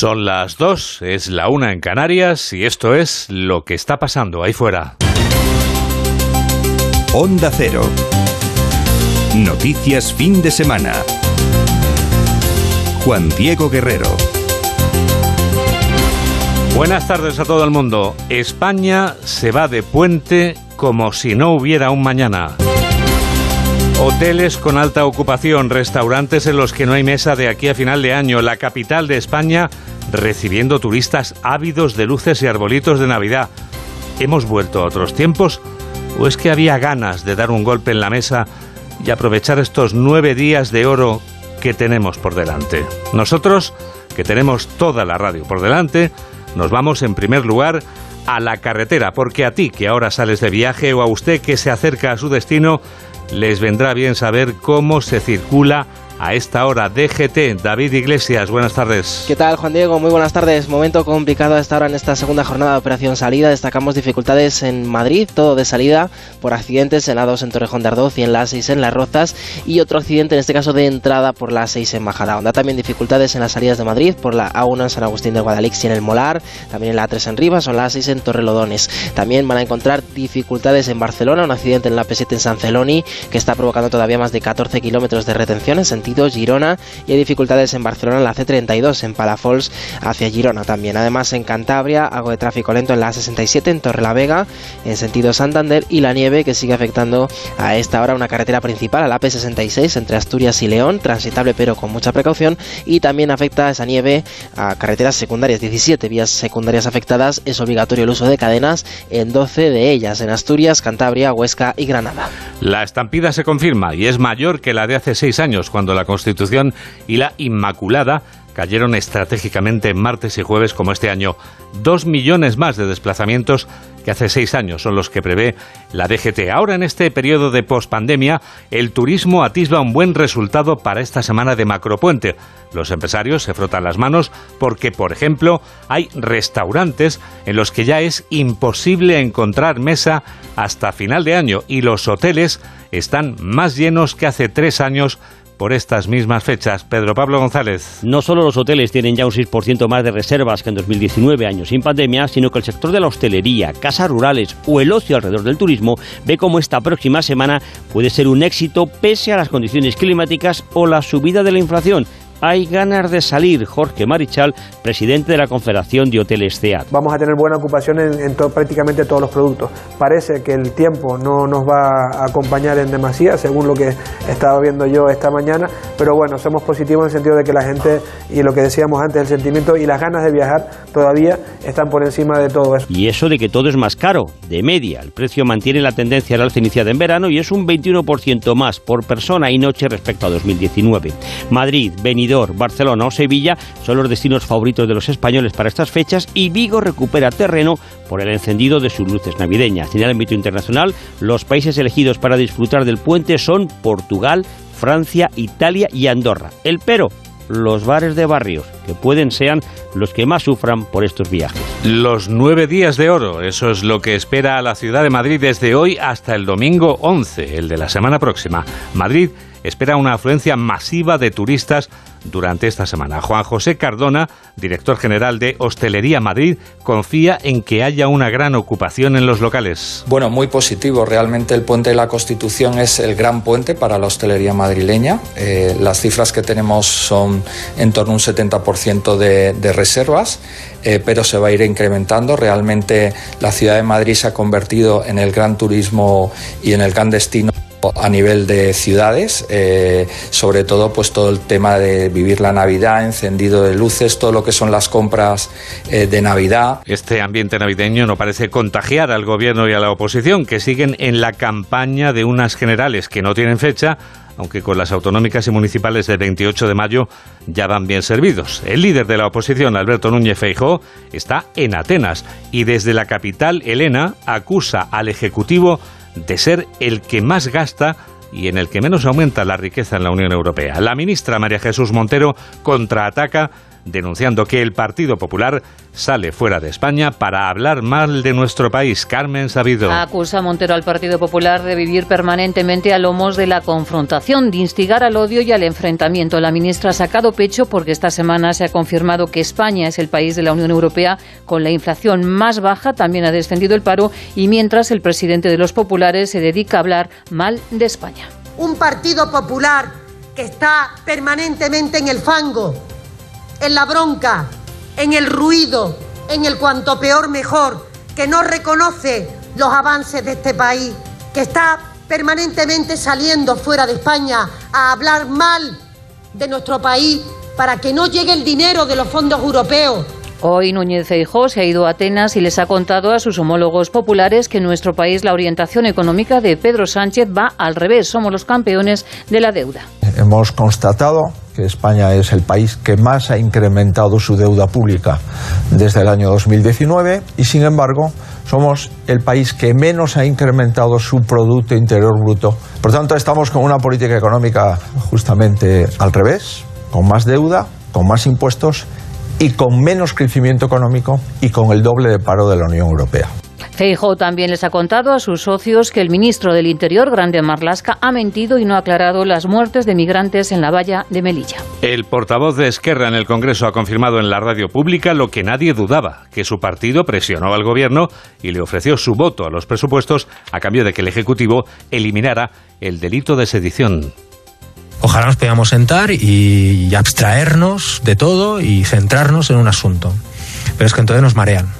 Son las dos, es la una en Canarias y esto es lo que está pasando ahí fuera. Onda Cero. Noticias fin de semana. Juan Diego Guerrero. Buenas tardes a todo el mundo. España se va de puente como si no hubiera un mañana. Hoteles con alta ocupación, restaurantes en los que no hay mesa de aquí a final de año, la capital de España recibiendo turistas ávidos de luces y arbolitos de Navidad. ¿Hemos vuelto a otros tiempos? ¿O es que había ganas de dar un golpe en la mesa y aprovechar estos nueve días de oro que tenemos por delante? Nosotros, que tenemos toda la radio por delante, nos vamos en primer lugar a la carretera, porque a ti que ahora sales de viaje o a usted que se acerca a su destino, les vendrá bien saber cómo se circula a esta hora. DGT, David Iglesias, buenas tardes. ¿Qué tal, Juan Diego? Muy buenas tardes. Momento complicado a esta hora en esta segunda jornada de operación salida. Destacamos dificultades en Madrid, todo de salida por accidentes en la 2 en Torrejón de Ardoz y en la 6 en Las Rozas y otro accidente en este caso de entrada por la 6 en Majadahonda. También dificultades en las salidas de Madrid por la A1 en San Agustín de Guadalix y en el Molar, también en la 3 en Rivas o la 6 en Torrelodones. También van a encontrar dificultades en Barcelona, un accidente en la P7 en San Celoni que está provocando todavía más de 14 kilómetros de retención en Girona y hay dificultades en Barcelona en la C32 en Palafols hacia Girona también. Además en Cantabria algo de tráfico lento en la A67 en Torrelavega en sentido Santander y la nieve que sigue afectando a esta hora una carretera principal a la P66 entre Asturias y León, transitable pero con mucha precaución y también afecta esa nieve a carreteras secundarias, 17 vías secundarias afectadas, es obligatorio el uso de cadenas en 12 de ellas en Asturias, Cantabria, Huesca y Granada. La estampida se confirma y es mayor que la de hace seis años cuando la Constitución y la Inmaculada cayeron estratégicamente martes y jueves como este año. Dos millones más de desplazamientos que hace seis años son los que prevé la DGT. Ahora, en este periodo de pospandemia, el turismo atisba un buen resultado para esta semana de macropuente. Los empresarios se frotan las manos porque, por ejemplo, hay restaurantes en los que ya es imposible encontrar mesa hasta final de año y los hoteles están más llenos que hace tres años por estas mismas fechas. Pedro Pablo González. No solo los hoteles tienen ya un 6% más de reservas que en 2019, años sin pandemia, sino que el sector de la hostelería, casas rurales o el ocio alrededor del turismo ve cómo esta próxima semana puede ser un éxito pese a las condiciones climáticas o la subida de la inflación hay ganas de salir. Jorge Marichal, presidente de la Confederación de Hoteles CEAT. Vamos a tener buena ocupación en, prácticamente todos los productos. Parece que el tiempo no nos va a acompañar en demasía, según lo que estaba viendo yo esta mañana, pero bueno, somos positivos en el sentido de que la gente, y lo que decíamos antes, el sentimiento y las ganas de viajar todavía están por encima de todo eso. Y eso de que todo es más caro, de media, el precio mantiene la tendencia al alza iniciada en verano y es un 21% más por persona y noche respecto a 2019. Madrid, Benidorm, Barcelona o Sevilla son los destinos favoritos de los españoles para estas fechas y Vigo recupera terreno por el encendido de sus luces navideñas. En el ámbito internacional, los países elegidos para disfrutar del puente son Portugal, Francia, Italia y Andorra. El pero, los bares de barrios, que pueden sean los que más sufran por estos viajes. Los nueve días de oro, eso es lo que espera a la ciudad de Madrid desde hoy hasta el domingo 11, el de la semana próxima. Madrid espera una afluencia masiva de turistas durante esta semana. Juan José Cardona, director general de Hostelería Madrid, confía en que haya una gran ocupación en los locales. Bueno, muy positivo. Realmente el puente de la Constitución es el gran puente para la hostelería madrileña. Eh, las cifras que tenemos son en torno a un 70% de, de reservas, eh, pero se va a ir incrementando. Realmente la ciudad de Madrid se ha convertido en el gran turismo y en el gran destino a nivel de ciudades, eh, sobre todo pues todo el tema de vivir la Navidad, encendido de luces, todo lo que son las compras eh, de Navidad. Este ambiente navideño no parece contagiar al gobierno y a la oposición, que siguen en la campaña de unas generales que no tienen fecha, aunque con las autonómicas y municipales del 28 de mayo ya van bien servidos. El líder de la oposición, Alberto Núñez Feijóo, está en Atenas y desde la capital, Elena, acusa al Ejecutivo de ser el que más gasta y en el que menos aumenta la riqueza en la Unión Europea. La ministra María Jesús Montero contraataca denunciando que el Partido Popular sale fuera de España para hablar mal de nuestro país. Carmen Sabido. Acusa Montero al Partido Popular de vivir permanentemente a lomos de la confrontación, de instigar al odio y al enfrentamiento. La ministra ha sacado pecho porque esta semana se ha confirmado que España es el país de la Unión Europea con la inflación más baja, también ha descendido el paro y mientras el presidente de los populares se dedica a hablar mal de España. Un Partido Popular que está permanentemente en el fango, en la bronca, en el ruido, en el cuanto peor mejor, que no reconoce los avances de este país, que está permanentemente saliendo fuera de España a hablar mal de nuestro país para que no llegue el dinero de los fondos europeos Hoy Núñez Feijóo se ha ido a Atenas y les ha contado a sus homólogos populares que en nuestro país la orientación económica de Pedro Sánchez va al revés. Somos los campeones de la deuda. Hemos constatado que España es el país que más ha incrementado su deuda pública desde el año 2019 y sin embargo somos el país que menos ha incrementado su Producto Interior Bruto. Por tanto, estamos con una política económica justamente al revés, con más deuda, con más impuestos y con menos crecimiento económico y con el doble de paro de la Unión Europea. Feijóo también les ha contado a sus socios que el ministro del Interior, Grande Marlasca, ha mentido y no ha aclarado las muertes de migrantes en la valla de Melilla. El portavoz de Esquerra en el Congreso ha confirmado en la radio pública lo que nadie dudaba, que su partido presionó al gobierno y le ofreció su voto a los presupuestos a cambio de que el Ejecutivo eliminara el delito de sedición. Ojalá nos podamos sentar y abstraernos de todo y centrarnos en un asunto. Pero es que entonces nos marean.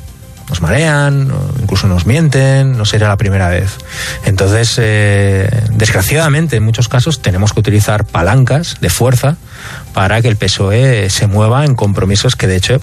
Nos marean, incluso nos mienten, no será la primera vez. Entonces, eh, desgraciadamente, en muchos casos tenemos que utilizar palancas de fuerza para que el PSOE se mueva en compromisos que, de hecho,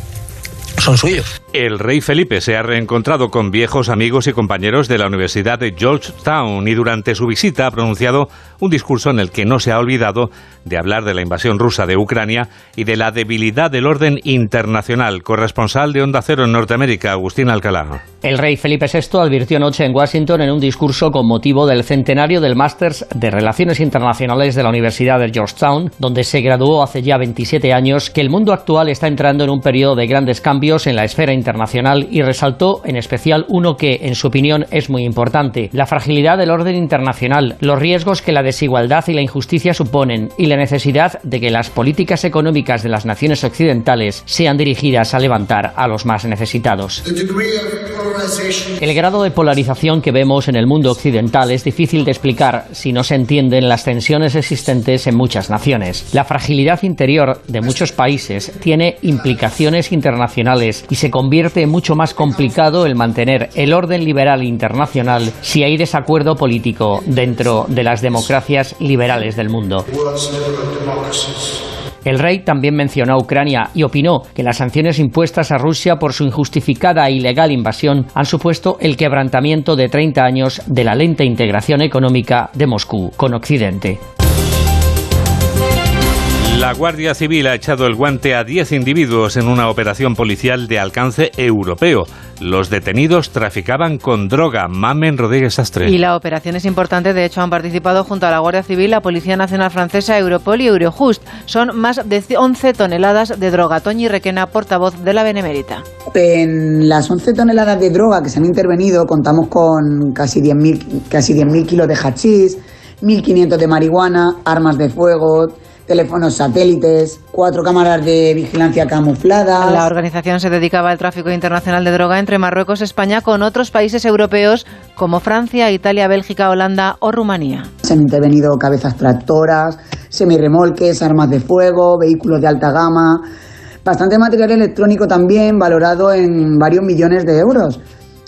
son suyos. El rey Felipe se ha reencontrado con viejos amigos y compañeros de la Universidad de Georgetown y durante su visita ha pronunciado un discurso en el que no se ha olvidado de hablar de la invasión rusa de Ucrania y de la debilidad del orden internacional. Corresponsal de Onda Cero en Norteamérica, Agustín Alcalá. El rey Felipe VI advirtió anoche en Washington en un discurso con motivo del centenario del Masters de Relaciones Internacionales de la Universidad de Georgetown, donde se graduó hace ya 27 años, que el mundo actual está entrando en un periodo de grandes cambios en la esfera internacional y resaltó en especial uno que, en su opinión, es muy importante, la fragilidad del orden internacional, los riesgos que la desigualdad y la injusticia suponen y la necesidad de que las políticas económicas de las naciones occidentales sean dirigidas a levantar a los más necesitados. El grado de polarización que vemos en el mundo occidental es difícil de explicar si no se entienden las tensiones existentes en muchas naciones. La fragilidad interior de muchos países tiene implicaciones internacionales y se convierte mucho más complicado el mantener el orden liberal internacional si hay desacuerdo político dentro de las democracias liberales del mundo. El rey también mencionó a Ucrania y opinó que las sanciones impuestas a Rusia por su injustificada e ilegal invasión han supuesto el quebrantamiento de 30 años de la lenta integración económica de Moscú con Occidente. La Guardia Civil ha echado el guante a 10 individuos en una operación policial de alcance europeo. Los detenidos traficaban con droga. Mamen Rodríguez Astre. Y la operación es importante. De hecho, han participado junto a la Guardia Civil, la Policía Nacional Francesa, Europol y Eurojust. Son más de 11 toneladas de droga. Toñi Requena, portavoz de la Benemérita. En las 11 toneladas de droga que se han intervenido, contamos con casi 10.000 casi 10 kilos de hachís, 1.500 de marihuana, armas de fuego teléfonos satélites, cuatro cámaras de vigilancia camufladas. La organización se dedicaba al tráfico internacional de droga entre Marruecos, España, con otros países europeos como Francia, Italia, Bélgica, Holanda o Rumanía. Se han intervenido cabezas tractoras, semirremolques, armas de fuego, vehículos de alta gama, bastante material electrónico también valorado en varios millones de euros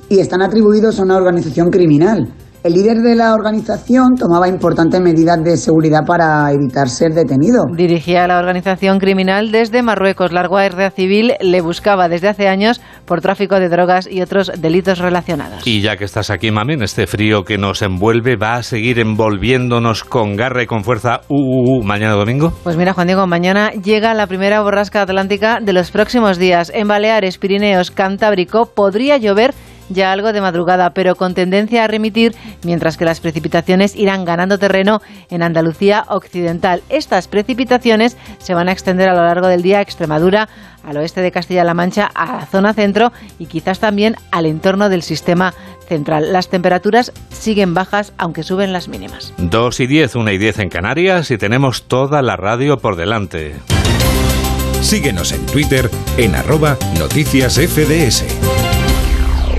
y están atribuidos a una organización criminal. El líder de la organización tomaba importantes medidas de seguridad para evitar ser detenido. Dirigía la organización criminal desde Marruecos. La Guardia Civil le buscaba desde hace años por tráfico de drogas y otros delitos relacionados. Y ya que estás aquí, Mamen, este frío que nos envuelve va a seguir envolviéndonos con garra y con fuerza uh, uh, uh, mañana domingo. Pues mira, Juan Diego, mañana llega la primera borrasca atlántica de los próximos días. En Baleares, Pirineos, Cantábrico podría llover ya algo de madrugada, pero con tendencia a remitir, mientras que las precipitaciones irán ganando terreno en Andalucía occidental. Estas precipitaciones se van a extender a lo largo del día a Extremadura, al oeste de Castilla-La Mancha, a la zona centro y quizás también al entorno del sistema central. Las temperaturas siguen bajas, aunque suben las mínimas. 2 y 10, 1 y 10 en Canarias y tenemos toda la radio por delante. Síguenos en Twitter en arroba noticias FDS.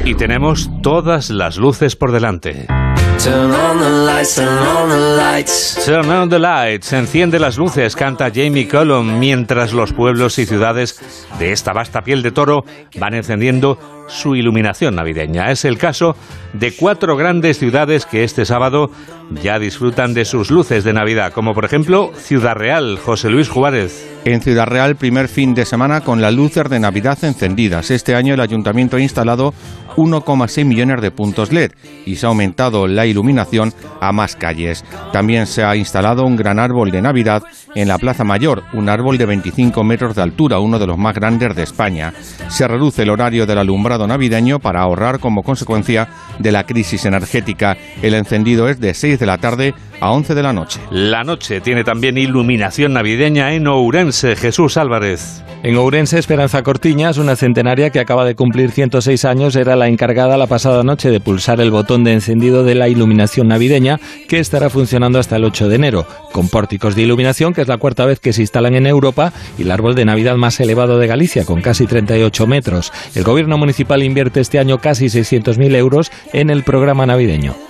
Y tenemos todas las luces por delante. Turn on the lights, turn on the lights. Turn on the lights, enciende las luces, canta Jamie Cullum, mientras los pueblos y ciudades de esta vasta piel de toro van encendiendo su iluminación navideña. Es el caso de cuatro grandes ciudades que este sábado ya disfrutan de sus luces de Navidad, como por ejemplo Ciudad Real, José Luis Juárez. En Ciudad Real, primer fin de semana con las luces de Navidad encendidas. Este año el ayuntamiento ha instalado 1,6 millones de puntos LED y se ha aumentado la iluminación a más calles. También se ha instalado un gran árbol de Navidad en la Plaza Mayor, un árbol de 25 metros de altura, uno de los más grandes de España. Se reduce el horario del alumbrado navideño para ahorrar como consecuencia de la crisis energética. El encendido es de 6 de la tarde a 11 de la noche. La noche tiene también iluminación navideña en Ourense. Jesús Álvarez. En Ourense, Esperanza Cortiñas, una centenaria que acaba de cumplir 106 años, era la encargada la pasada noche de pulsar el botón de encendido de la iluminación navideña, que estará funcionando hasta el 8 de enero, con pórticos de iluminación, que es la cuarta vez que se instalan en Europa, y el árbol de Navidad más elevado de Galicia, con casi 38 metros. El gobierno municipal invierte este año casi 600.000 euros en el programa navideño.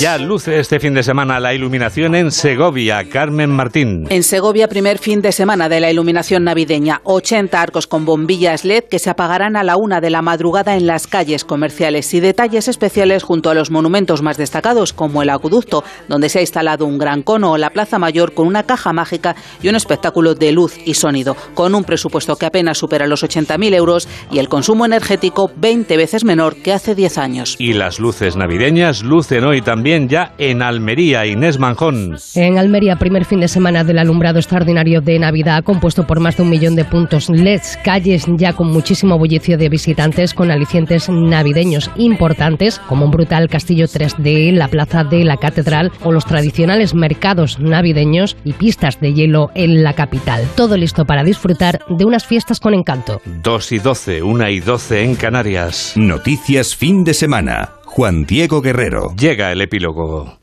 Ya luce este fin de semana la iluminación en Segovia. Carmen Martín. En Segovia, primer fin de semana de la iluminación navideña. 80 arcos con bombillas LED que se apagarán a la una de la madrugada en las calles comerciales y detalles especiales junto a los monumentos más destacados, como el acueducto, donde se ha instalado un gran cono, o la Plaza Mayor con una caja mágica y un espectáculo de luz y sonido, con un presupuesto que apenas supera los 80.000 euros y el consumo energético 20 veces menor que hace 10 años. Y las luces navideñas lucen hoy también ya en Almería. Inés Manjón. En Almería, primer fin de semana del alumbrado extraordinario de Navidad, compuesto por más de un millón de puntos LEDs, calles ya con muchísimo bullicio de visitantes, con alicientes navideños importantes, como un brutal castillo 3D, la plaza de la catedral o los tradicionales mercados navideños y pistas de hielo en la capital. Todo listo para disfrutar de unas fiestas con encanto. 2 y 12, 1 y 12 en Canarias. Noticias fin de semana. Juan Diego Guerrero. Llega el epílogo.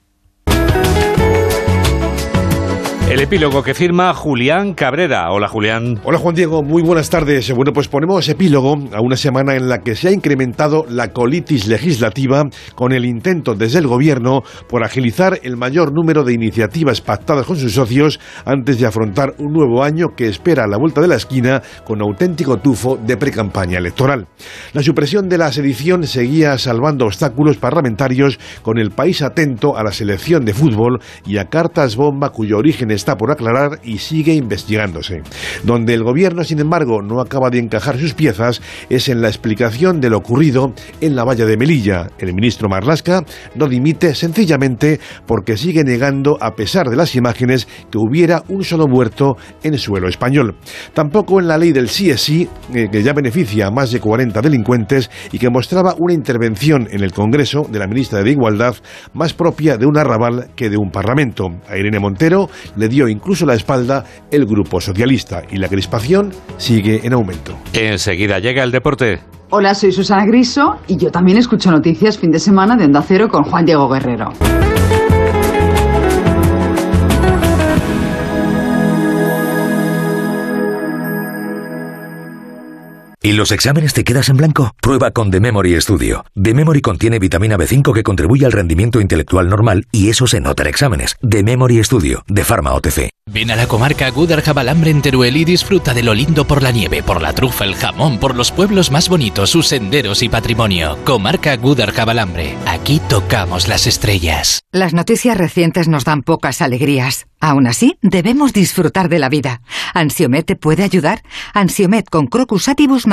El epílogo que firma Julián Cabrera. Hola Julián. Hola Juan Diego, muy buenas tardes. Bueno, pues ponemos epílogo a una semana en la que se ha incrementado la colitis legislativa con el intento desde el gobierno por agilizar el mayor número de iniciativas pactadas con sus socios antes de afrontar un nuevo año que espera a la vuelta de la esquina con auténtico tufo de precampaña electoral. La supresión de la sedición seguía salvando obstáculos parlamentarios con el país atento a la selección de fútbol y a cartas bomba cuyo origen está por aclarar y sigue investigándose. Donde el gobierno, sin embargo, no acaba de encajar sus piezas es en la explicación de lo ocurrido en la valla de Melilla. El ministro Marlasca no dimite sencillamente porque sigue negando, a pesar de las imágenes, que hubiera un solo muerto en suelo español. Tampoco en la ley del sí es sí, eh, que ya beneficia a más de 40 delincuentes y que mostraba una intervención en el Congreso de la ministra de Igualdad más propia de un arrabal que de un parlamento. A Irene Montero le dio incluso la espalda el Grupo Socialista y la crispación sigue en aumento. Enseguida llega el deporte. Hola, soy Susana Griso y yo también escucho noticias fin de semana de Onda Cero con Juan Diego Guerrero. ¿Y los exámenes te quedas en blanco? Prueba con The Memory Studio. The Memory contiene vitamina B5 que contribuye al rendimiento intelectual normal y eso se nota en exámenes. The Memory Studio, de Pharma OTC. Ven a la comarca Gudar Jabalambre en Teruel y disfruta de lo lindo por la nieve, por la trufa, el jamón, por los pueblos más bonitos, sus senderos y patrimonio. Comarca Gudar Jabalambre. Aquí tocamos las estrellas. Las noticias recientes nos dan pocas alegrías. Aún así, debemos disfrutar de la vida. ¿Ansiomet te puede ayudar? Ansiomet con Crocus Atibus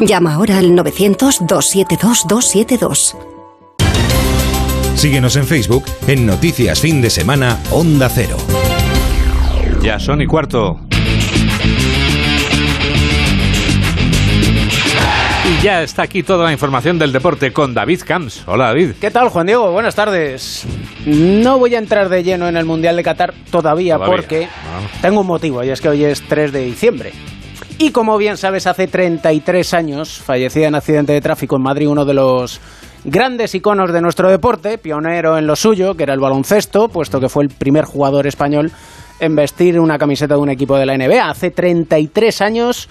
Llama ahora al 900-272-272. Síguenos en Facebook en Noticias Fin de Semana Onda Cero. Ya son y cuarto. Y ya está aquí toda la información del deporte con David Camps. Hola David. ¿Qué tal Juan Diego? Buenas tardes. No voy a entrar de lleno en el Mundial de Qatar todavía, Todavía. porque tengo un motivo y es que hoy es 3 de diciembre. Y como bien sabes, hace 33 años fallecía en accidente de tráfico en Madrid uno de los grandes iconos de nuestro deporte, pionero en lo suyo, que era el baloncesto, puesto que fue el primer jugador español en vestir una camiseta de un equipo de la NBA. Hace 33 años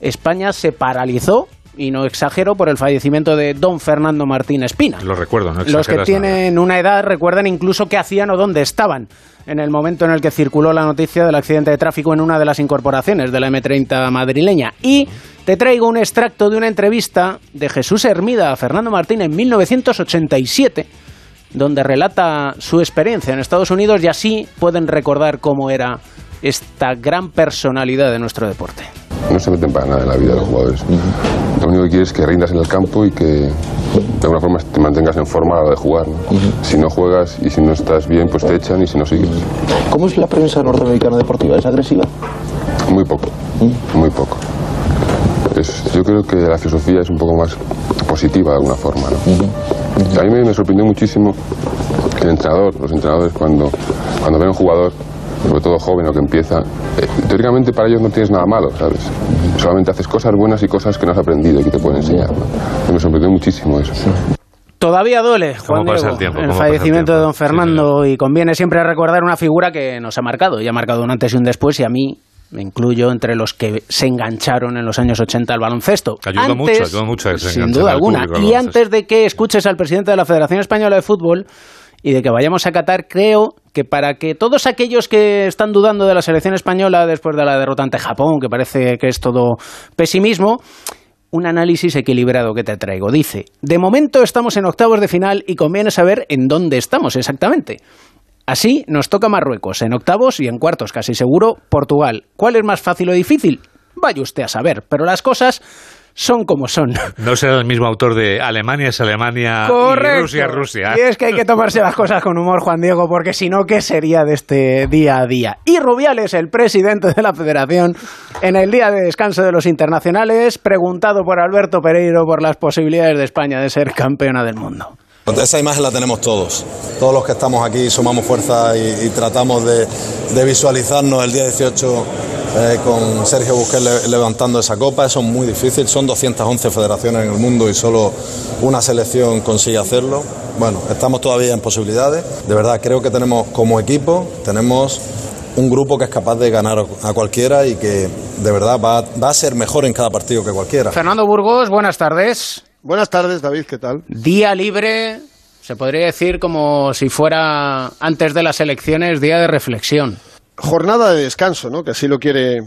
España se paralizó, y no exagero, por el fallecimiento de don Fernando Martín Espina. Lo recuerdo, no Los que tienen una edad recuerdan incluso qué hacían o dónde estaban en el momento en el que circuló la noticia del accidente de tráfico en una de las incorporaciones de la M30 madrileña. Y te traigo un extracto de una entrevista de Jesús Hermida a Fernando Martín en 1987 donde relata su experiencia en Estados Unidos y así pueden recordar cómo era esta gran personalidad de nuestro deporte. No se meten para nada en la vida de los jugadores. Lo único que quieres es que rindas en el campo y que de alguna forma te mantengas en forma a la de jugar. ¿no? Si no juegas y si no estás bien, pues te echan y si no sigues. ¿Cómo es la prensa norteamericana deportiva? ¿Es agresiva? Muy poco, muy poco. Es- yo creo que la filosofía es un poco más positiva de alguna forma. ¿no? A mí me, me sorprendió muchísimo que el entrenador, los entrenadores cuando, cuando ven a un jugador, sobre todo joven o que empieza, eh, teóricamente para ellos no tienes nada malo, ¿sabes? Solamente haces cosas buenas y cosas que no has aprendido y que te pueden enseñar. me sorprendió muchísimo eso. Todavía duele, Juan Diego, el tiempo? el ¿Cómo pasa el fallecimiento de don Fernando y conviene siempre recordar una figura que nos ha marcado y ha marcado un antes y un después y a mí me incluyo entre los que se engancharon en los años 80 al baloncesto. Ayudó Antes- mucho, ayudó mucho a que se Sin duda alguna. Y baloncesto. antes de que escuches al presidente de la Federación Española de Fútbol y de que vayamos a Qatar, creo que para que todos aquellos que están dudando de la selección española después de la derrota ante Japón, que parece que es todo pesimismo, un análisis equilibrado que te traigo. Dice, de momento estamos en octavos de final y conviene saber en dónde estamos exactamente. Así nos toca Marruecos, en octavos y en cuartos casi seguro Portugal. ¿Cuál es más fácil o difícil? Vaya usted a saber, pero las cosas son como son. No será el mismo autor de Alemania es Alemania Correcto. y Rusia es Rusia. Y es que hay que tomarse las cosas con humor, Juan Diego, porque si no, ¿qué sería de este día a día? Y Rubiales, el presidente de la federación, en el día de descanso de los internacionales, preguntado por Alberto Pereiro por las posibilidades de España de ser campeona del mundo. Esa imagen la tenemos todos. Todos los que estamos aquí sumamos fuerza y, y tratamos de, de visualizarnos el día 18 eh, con Sergio Busquets le- levantando esa copa. Eso es muy difícil. Son 211 federaciones en el mundo y solo una selección consigue hacerlo. Bueno, estamos todavía en posibilidades. De verdad, creo que tenemos como equipo, tenemos un grupo que es capaz de ganar a cualquiera y que de verdad va, va a ser mejor en cada partido que cualquiera. Fernando Burgos, buenas tardes. Buenas tardes, David, ¿qué tal? Día libre, se podría decir como si fuera antes de las elecciones, día de reflexión. Jornada de descanso, ¿no? Que así lo quiere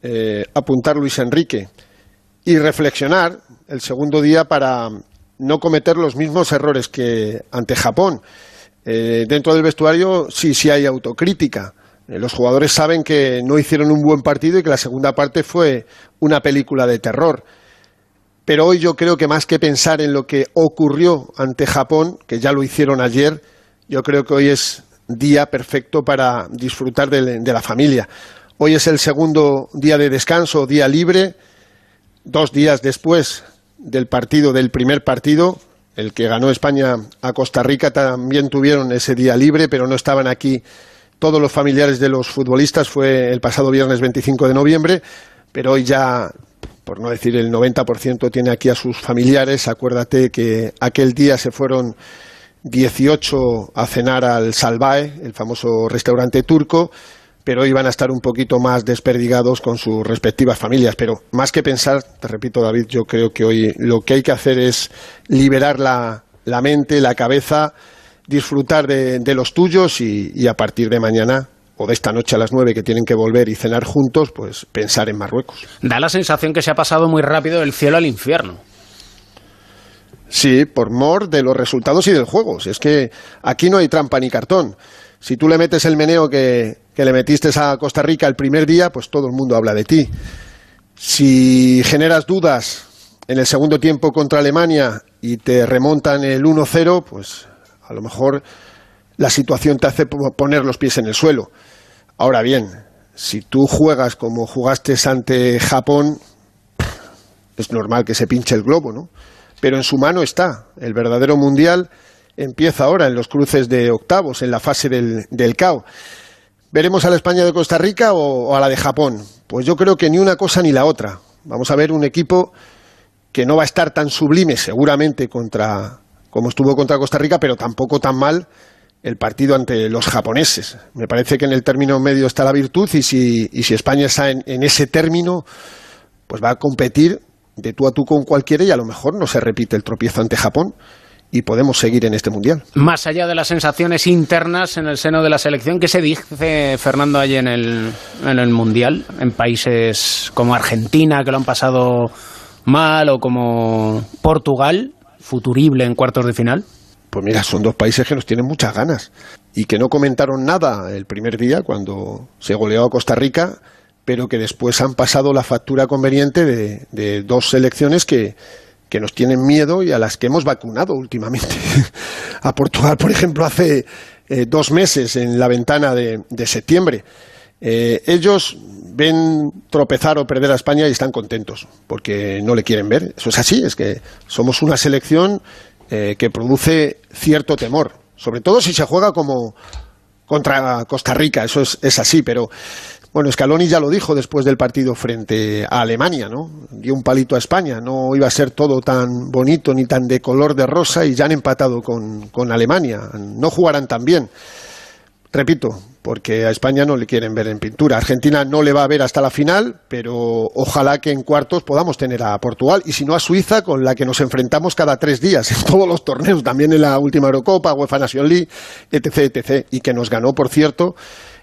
eh, apuntar Luis Enrique. Y reflexionar el segundo día para no cometer los mismos errores que ante Japón. Eh, dentro del vestuario sí, sí hay autocrítica. Eh, los jugadores saben que no hicieron un buen partido y que la segunda parte fue una película de terror. Pero hoy yo creo que más que pensar en lo que ocurrió ante Japón, que ya lo hicieron ayer, yo creo que hoy es día perfecto para disfrutar de, la familia. Hoy es el segundo día de descanso, día libre, dos días después del partido, del primer partido, el que ganó España a Costa Rica, también tuvieron ese día libre, pero no estaban aquí todos los familiares de los futbolistas, fue el pasado viernes 25 de noviembre, pero hoy ya por no decir el 90% tiene aquí a sus familiares. Acuérdate que aquel día se fueron 18 a cenar al Salvae, el famoso restaurante turco, pero van a estar un poquito más desperdigados con sus respectivas familias. Pero más que pensar, te repito David, yo creo que hoy lo que hay que hacer es liberar la, mente, la cabeza, disfrutar de, de los tuyos y a partir de mañana o de esta noche a las nueve que tienen que volver y cenar juntos, pues pensar en Marruecos. Da la sensación que se ha pasado muy rápido del cielo al infierno. Sí, por mor de los resultados y del juego. Si es que aquí no hay trampa ni cartón. Si tú le metes el meneo que, que le metiste a Costa Rica el primer día, pues todo el mundo habla de ti. Si generas dudas en el segundo tiempo contra Alemania y te remontan el 1-0, pues a lo mejor la situación te hace poner los pies en el suelo. Ahora bien, si tú juegas como jugaste ante Japón, es normal que se pinche el globo, ¿no? Pero en su mano está. El verdadero mundial empieza ahora en los cruces de octavos, en la fase del, del CAO. ¿Veremos a la España de Costa Rica o, o a la de Japón? Pues yo creo que ni una cosa ni la otra. Vamos a ver un equipo que no va a estar tan sublime seguramente contra como estuvo contra Costa Rica, pero tampoco tan mal el partido ante los japoneses. Me parece que en el término medio está la virtud y si, España está en, ese término, pues va a competir de tú a tú con cualquiera y a lo mejor no se repite el tropiezo ante Japón y podemos seguir en este mundial. Más allá de las sensaciones internas en el seno de la selección, ¿qué se dice, Fernando, allí en el mundial? En países como Argentina, que lo han pasado mal, o como Portugal, futurible en cuartos de final. Pues mira, son dos países que nos tienen muchas ganas y que no comentaron nada el primer día cuando se goleó a Costa Rica, pero que después han pasado la factura conveniente de, de dos selecciones que, que nos tienen miedo y a las que hemos vacunado últimamente. a Portugal, por ejemplo, hace eh, dos meses en la ventana de, de septiembre. Eh, ellos ven tropezar o perder a España y están contentos porque no le quieren ver. Eso es así, es que somos una selección eh, que produce cierto temor, sobre todo si se juega como contra Costa Rica, eso es, es así, pero bueno, Scaloni ya lo dijo después del partido frente a Alemania, ¿no? Dio un palito a España, no iba a ser todo tan bonito ni tan de color de rosa y ya han empatado con, con Alemania, no jugarán tan bien. Repito, porque a España no le quieren ver en pintura. Argentina no le va a ver hasta la final, pero ojalá que en cuartos podamos tener a Portugal y si no a Suiza, con la que nos enfrentamos cada tres días en todos los torneos, también en la última Eurocopa, UEFA Nation League, etc., etc., y que nos ganó, por cierto,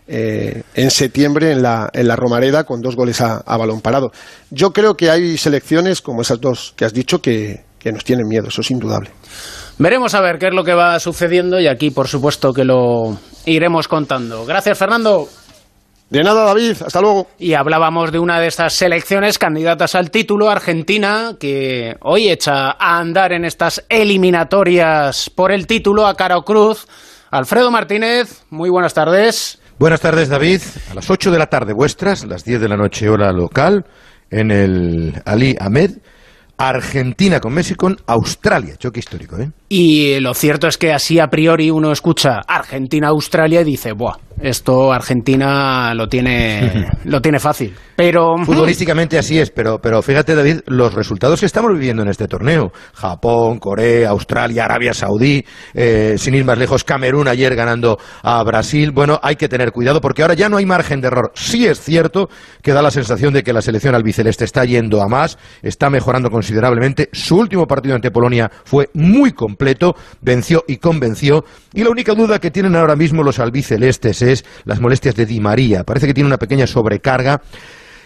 eh, en septiembre en la, en la Romareda con dos goles a, a, balón parado. Yo creo que hay selecciones como esas dos que has dicho que, que nos tienen miedo, eso es indudable. Veremos a ver qué es lo que va sucediendo y aquí, por supuesto, que lo iremos contando. Gracias, Fernando. De nada, David. Hasta luego. Y hablábamos de una de estas selecciones candidatas al título, Argentina, que hoy echa a andar en estas eliminatorias por el título a Caro Cruz. Alfredo Martínez, muy buenas tardes. Buenas tardes, David. A las 8 de la tarde vuestras, las 10 de la noche hora local, en el Ali Ahmed, Argentina con Messi con Australia. Choque histórico, ¿eh? Y lo cierto es que así a priori uno escucha Argentina-Australia y dice, ¡buah! Esto Argentina lo tiene, lo tiene fácil. Pero. Futbolísticamente así es, pero, pero fíjate, David, los resultados que estamos viviendo en este torneo. Japón, Corea, Australia, Arabia Saudí, eh, sin ir más lejos, Camerún ayer ganando a Brasil. Bueno, hay que tener cuidado porque ahora ya no hay margen de error. Sí es cierto que da la sensación de que la selección albiceleste está yendo a más, está mejorando considerablemente. Su último partido ante Polonia fue muy completo, venció y convenció. Y la única duda que tienen ahora mismo los albicelestes es las molestias de Di María. Parece que tiene una pequeña sobrecarga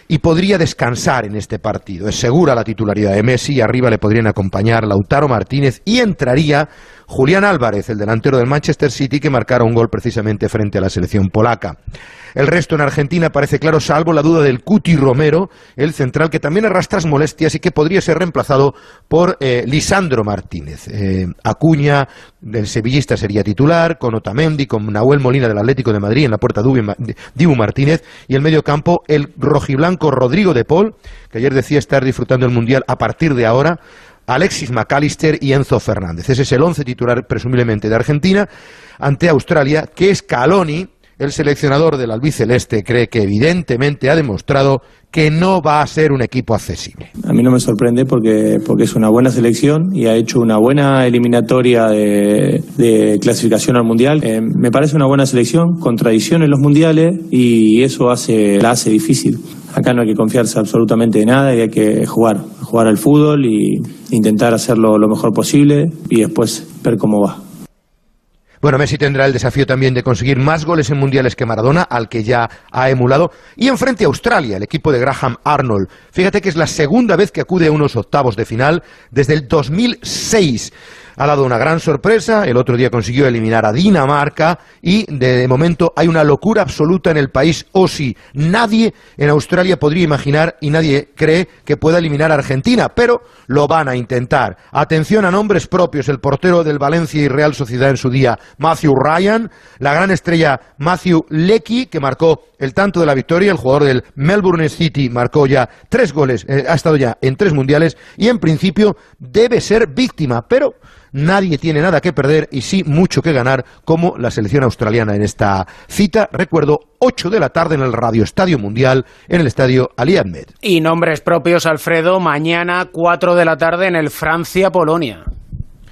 y podría descansar en este partido. Es segura la titularidad de Messi y arriba le podrían acompañar Lautaro Martínez y entraría Julián Álvarez, el delantero del Manchester City que marcara un gol precisamente frente a la selección polaca. El resto en Argentina parece claro, salvo la duda del Cuti Romero, el central que también arrastra molestias y que podría ser reemplazado por eh, Lisandro Martínez. Eh, Acuña, del sevillista, sería titular, con Otamendi, con Nahuel Molina del Atlético de Madrid en la puerta Dibu Martínez y el medio campo el rojiblanco Rodrigo de Paul, que ayer decía estar disfrutando el Mundial a partir de ahora. Alexis McAllister y Enzo Fernández. Ese es el once titular, presumiblemente, de Argentina ante Australia, que Scaloni, el seleccionador del albiceleste, cree que evidentemente ha demostrado que no va a ser un equipo accesible. A mí no me sorprende porque, porque es una buena selección y ha hecho una buena eliminatoria de, de clasificación al Mundial. Eh, me parece una buena selección, con tradición en los Mundiales y eso hace, la hace difícil. Acá no hay que confiarse absolutamente de nada y hay que jugar, jugar al fútbol y intentar hacerlo lo mejor posible y después ver cómo va. Bueno, Messi tendrá el desafío también de conseguir más goles en mundiales que Maradona, al que ya ha emulado. Y enfrente a Australia, el equipo de Graham Arnold. Fíjate que es la segunda vez que acude a unos octavos de final desde el 2006. Ha dado una gran sorpresa, el otro día consiguió eliminar a Dinamarca y de, momento hay una locura absoluta en el país. O si nadie en Australia podría imaginar y nadie cree que pueda eliminar a Argentina, pero lo van a intentar. Atención a nombres propios, el portero del Valencia y Real Sociedad en su día, Matthew Ryan, la gran estrella Matthew Lecky, que marcó el tanto de la victoria, el jugador del Melbourne City marcó ya tres goles, eh, ha estado ya en tres mundiales y en principio debe ser víctima, pero nadie tiene nada que perder y sí mucho que ganar, como la selección australiana en esta cita. Recuerdo, 8 de la tarde en el Radio Estadio Mundial, en el Estadio Ali Ahmed. Y nombres propios, Alfredo, mañana 4 de la tarde en el Francia-Polonia.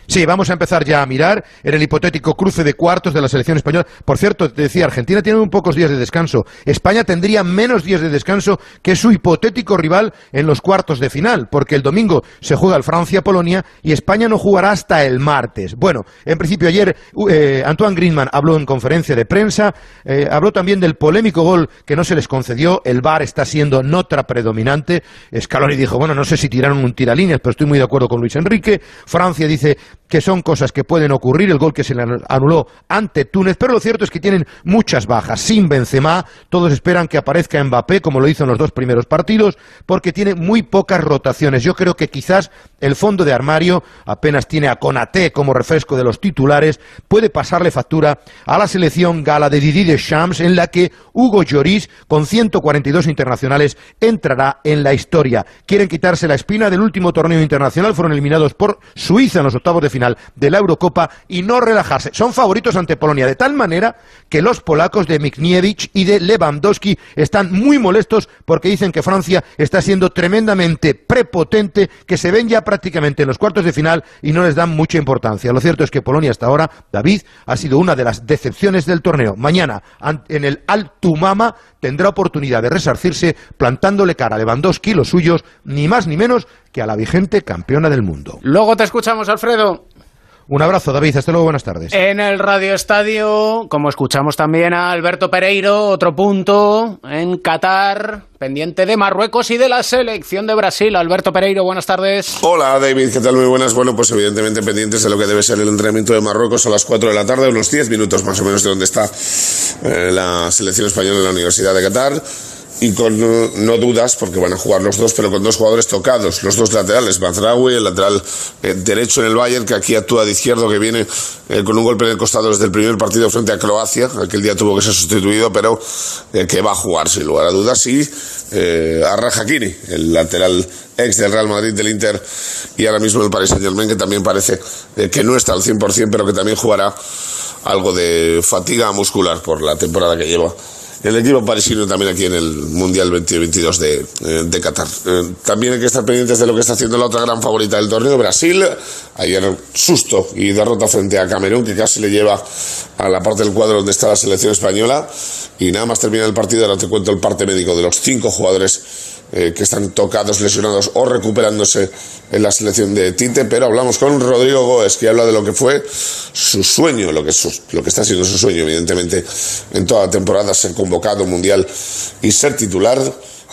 Sí, vamos a empezar ya a mirar en el hipotético cruce de cuartos de la selección española. Por cierto, te decía, Argentina tiene un pocos días de descanso. España tendría menos días de descanso que su hipotético rival en los cuartos de final, porque el domingo se juega el Francia-Polonia y España no jugará hasta el martes. Bueno, en principio ayer eh, Antoine Griezmann habló en conferencia de prensa, eh, habló también del polémico gol que no se les concedió. El VAR está siendo nota predominante. Scaloni dijo, bueno, no sé si tiraron un tiralíneas, pero estoy muy de acuerdo con Luis Enrique. Francia dice que son cosas que pueden ocurrir, el gol que se le anuló ante Túnez, pero lo cierto es que tienen muchas bajas. Sin Benzema, todos esperan que aparezca Mbappé, como lo hizo en los dos primeros partidos, porque tiene muy pocas rotaciones. Yo creo que quizás el fondo de armario apenas tiene a Konaté como refresco de los titulares, puede pasarle factura a la selección gala de Didier Deschamps, en la que Hugo Lloris, con 142 internacionales, entrará en la historia. Quieren quitarse la espina del último torneo internacional, fueron eliminados por Suiza en los octavos de final de la Eurocopa y no relajarse. Son favoritos ante Polonia, de tal manera que los polacos de Mikniewicz y de Lewandowski están muy molestos porque dicen que Francia está siendo tremendamente prepotente, que se ven ya prácticamente en los cuartos de final y no les dan mucha importancia. Lo cierto es que Polonia hasta ahora, David, ha sido una de las decepciones del torneo. Mañana, en el Altumama, tendrá oportunidad de resarcirse plantándole cara a Lewandowski, los suyos, ni más ni menos que a la vigente campeona del mundo. Luego te escuchamos, Alfredo. Un abrazo, David. Hasta luego, buenas tardes. En el Radio Estadio, como escuchamos también a Alberto Pereiro, otro punto en Qatar, pendiente de Marruecos y de la selección de Brasil. Alberto Pereiro, buenas tardes. Hola, David. ¿Qué tal? Muy buenas. Bueno, pues evidentemente pendientes de lo que debe ser el entrenamiento de Marruecos a las 4 de la tarde, unos 10 minutos más o menos de donde está eh, la selección española en la Universidad de Qatar y con no dudas, porque van a jugar los dos, pero con dos jugadores tocados, los dos laterales, Mazraoui, el lateral eh, derecho en el Bayern, que aquí actúa de izquierdo, que viene eh, con un golpe en el costado desde el primer partido frente a Croacia, aquel día tuvo que ser sustituido, pero eh, que va a jugar sin lugar a dudas, y a Rajakini, el lateral ex del Real Madrid, del Inter, y ahora mismo el Paris Saint Germain, que también parece que no está al 100%, pero que también jugará algo de fatiga muscular por la temporada que lleva el equipo parisino también aquí en el Mundial 2022 de, eh, de Qatar. Eh, también hay que estar pendientes de lo que está haciendo la otra gran favorita del torneo, Brasil. Ayer susto y derrota frente a Camerún, que casi le lleva a la parte del cuadro donde está la selección española. Y nada más termina el partido, ahora te cuento el parte médico de los cinco jugadores eh, que están tocados, lesionados o recuperándose en la selección de Tite, pero hablamos con Rodrigo Goes, que habla de lo que fue su sueño, lo que, lo que está siendo su sueño, evidentemente, en toda la temporada, ser convocado mundial y ser titular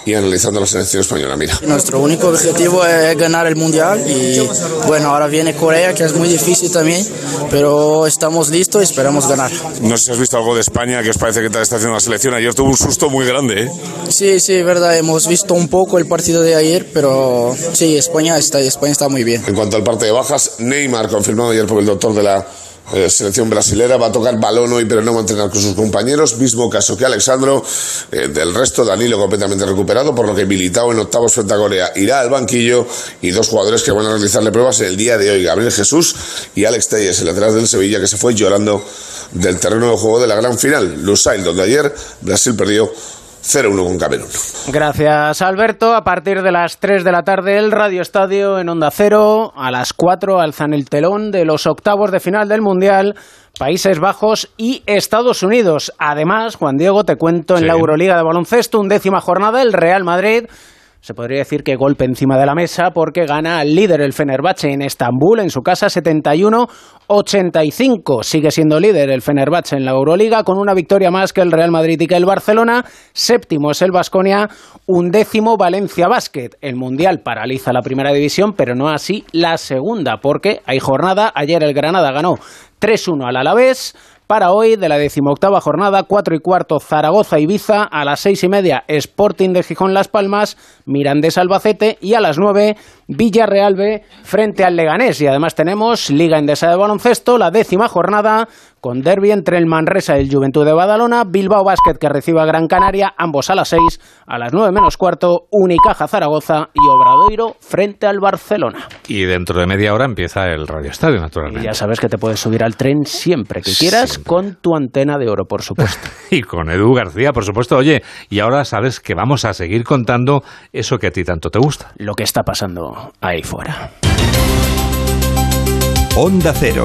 y analizando la selección española. Mira. Nuestro único objetivo es ganar el mundial y bueno, ahora viene Corea, que es muy difícil también, pero estamos listos y esperamos ganar. No sé si has visto algo de España, que os parece que está haciendo la selección. Ayer tuvo un susto muy grande. ¿eh? Sí, sí, verdad. Hemos visto un poco el partido de ayer, pero sí, España está, España está muy bien. En cuanto al parte de bajas, Neymar confirmado ayer por el doctor de la eh, selección brasilera va a tocar balón hoy, pero no va a entrenar con sus compañeros. Mismo caso que Alexandro. Eh, del resto, Danilo completamente recuperado, por lo que militado en octavos frente a Corea irá al banquillo. Y dos jugadores que van a realizarle pruebas el día de hoy: Gabriel Jesús y Alex Telles, el lateral del Sevilla, que se fue llorando del terreno de juego de la gran final. Lusail, donde ayer Brasil perdió 0-1 con Camerún. Gracias, Alberto. A partir de las 3 de la tarde, el Radio Estadio en Onda Cero. A las 4 alzan el telón de los octavos de final del Mundial. Países Bajos y Estados Unidos. Además, Juan Diego, te cuento en la Euroliga de baloncesto, undécima jornada, el Real Madrid se podría decir que golpe encima de la mesa porque gana al líder el Fenerbahce en Estambul en su casa 71-85. Sigue siendo líder el Fenerbahce en la Euroliga con una victoria más que el Real Madrid y que el Barcelona. Séptimo es el Vasconia, undécimo Valencia Basket. El Mundial paraliza la primera división, pero no así la segunda porque hay jornada. Ayer el Granada ganó 3-1 al Alavés. Para hoy, de la decimoctava jornada, 4 y cuarto Zaragoza Ibiza, a las seis y media Sporting de Gijón Las Palmas, Mirandés Albacete y a las 9 Villarreal frente al Leganés. Y además tenemos Liga Endesa de Baloncesto, la décima jornada, con derby entre el Manresa y el Juventud de Badalona, Bilbao Basket que recibe a Gran Canaria, ambos a las 6, a las 9 menos cuarto, Unicaja Zaragoza y Obradoiro frente al Barcelona. Y dentro de media hora empieza el Radio Estadio, naturalmente. Y ya sabes que te puedes subir al tren siempre que quieras con tu antena de oro, por supuesto. y con Edu García, por supuesto. Oye, y ahora sabes que vamos a seguir contando eso que a ti tanto te gusta. Lo que está pasando ahí fuera. Onda Cero.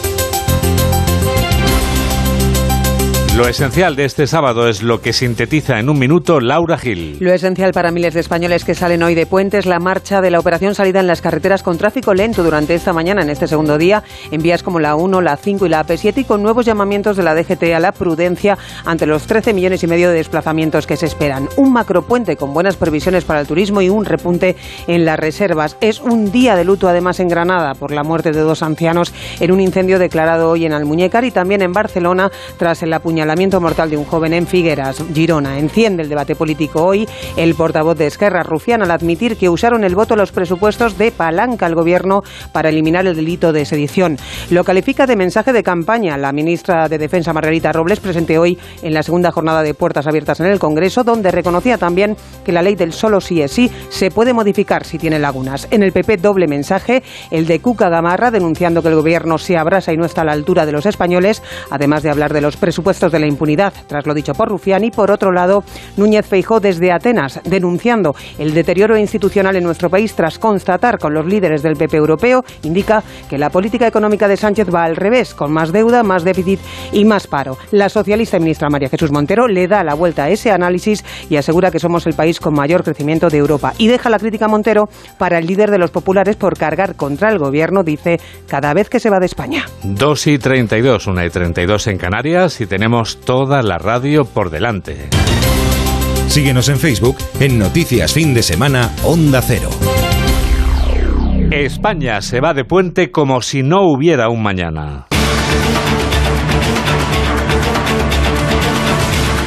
Lo esencial de este sábado es lo que sintetiza en un minuto Laura Gil. Lo esencial para miles de españoles que salen hoy de puentes, la marcha de la operación salida en las carreteras con tráfico lento durante esta mañana, en este segundo día, en vías como la 1, la 5 y la AP7 y con nuevos llamamientos de la DGT a la prudencia ante los 13 millones y medio de desplazamientos que se esperan. Un macropuente con buenas previsiones para el turismo y un repunte en las reservas. Es un día de luto además en Granada por la muerte de dos ancianos en un incendio declarado hoy en Almuñécar y también en Barcelona tras el apuñalamiento señalamiento mortal de un joven en Figueras, Girona. Enciende el debate político hoy el portavoz de Esquerra, Rufián, al admitir que usaron el voto los presupuestos de palanca al gobierno para eliminar el delito de sedición. Lo califica de mensaje de campaña. La ministra de Defensa, Margarita Robles, presente hoy en la segunda jornada de puertas abiertas en el Congreso, donde reconocía también que la ley del solo sí es sí se puede modificar si tiene lagunas. En el PP, doble mensaje, el de Cuca Gamarra, denunciando que el gobierno se abrasa y no está a la altura de los españoles, además de hablar de los presupuestos de la impunidad, tras lo dicho por Rufián. Y por otro lado, Núñez Feijó desde Atenas, denunciando el deterioro institucional en nuestro país tras constatar con los líderes del PP europeo, indica que la política económica de Sánchez va al revés, con más deuda, más déficit y más paro. La socialista y ministra María Jesús Montero le da la vuelta a ese análisis y asegura que somos el país con mayor crecimiento de Europa. Y deja la crítica a Montero para el líder de los populares por cargar contra el gobierno, dice, cada vez que se va de España. 2 y 32, 1 y 32 en Canarias y tenemos toda la radio por delante. Síguenos en Facebook en Noticias Fin de Semana Onda Cero. España se va de puente como si no hubiera un mañana.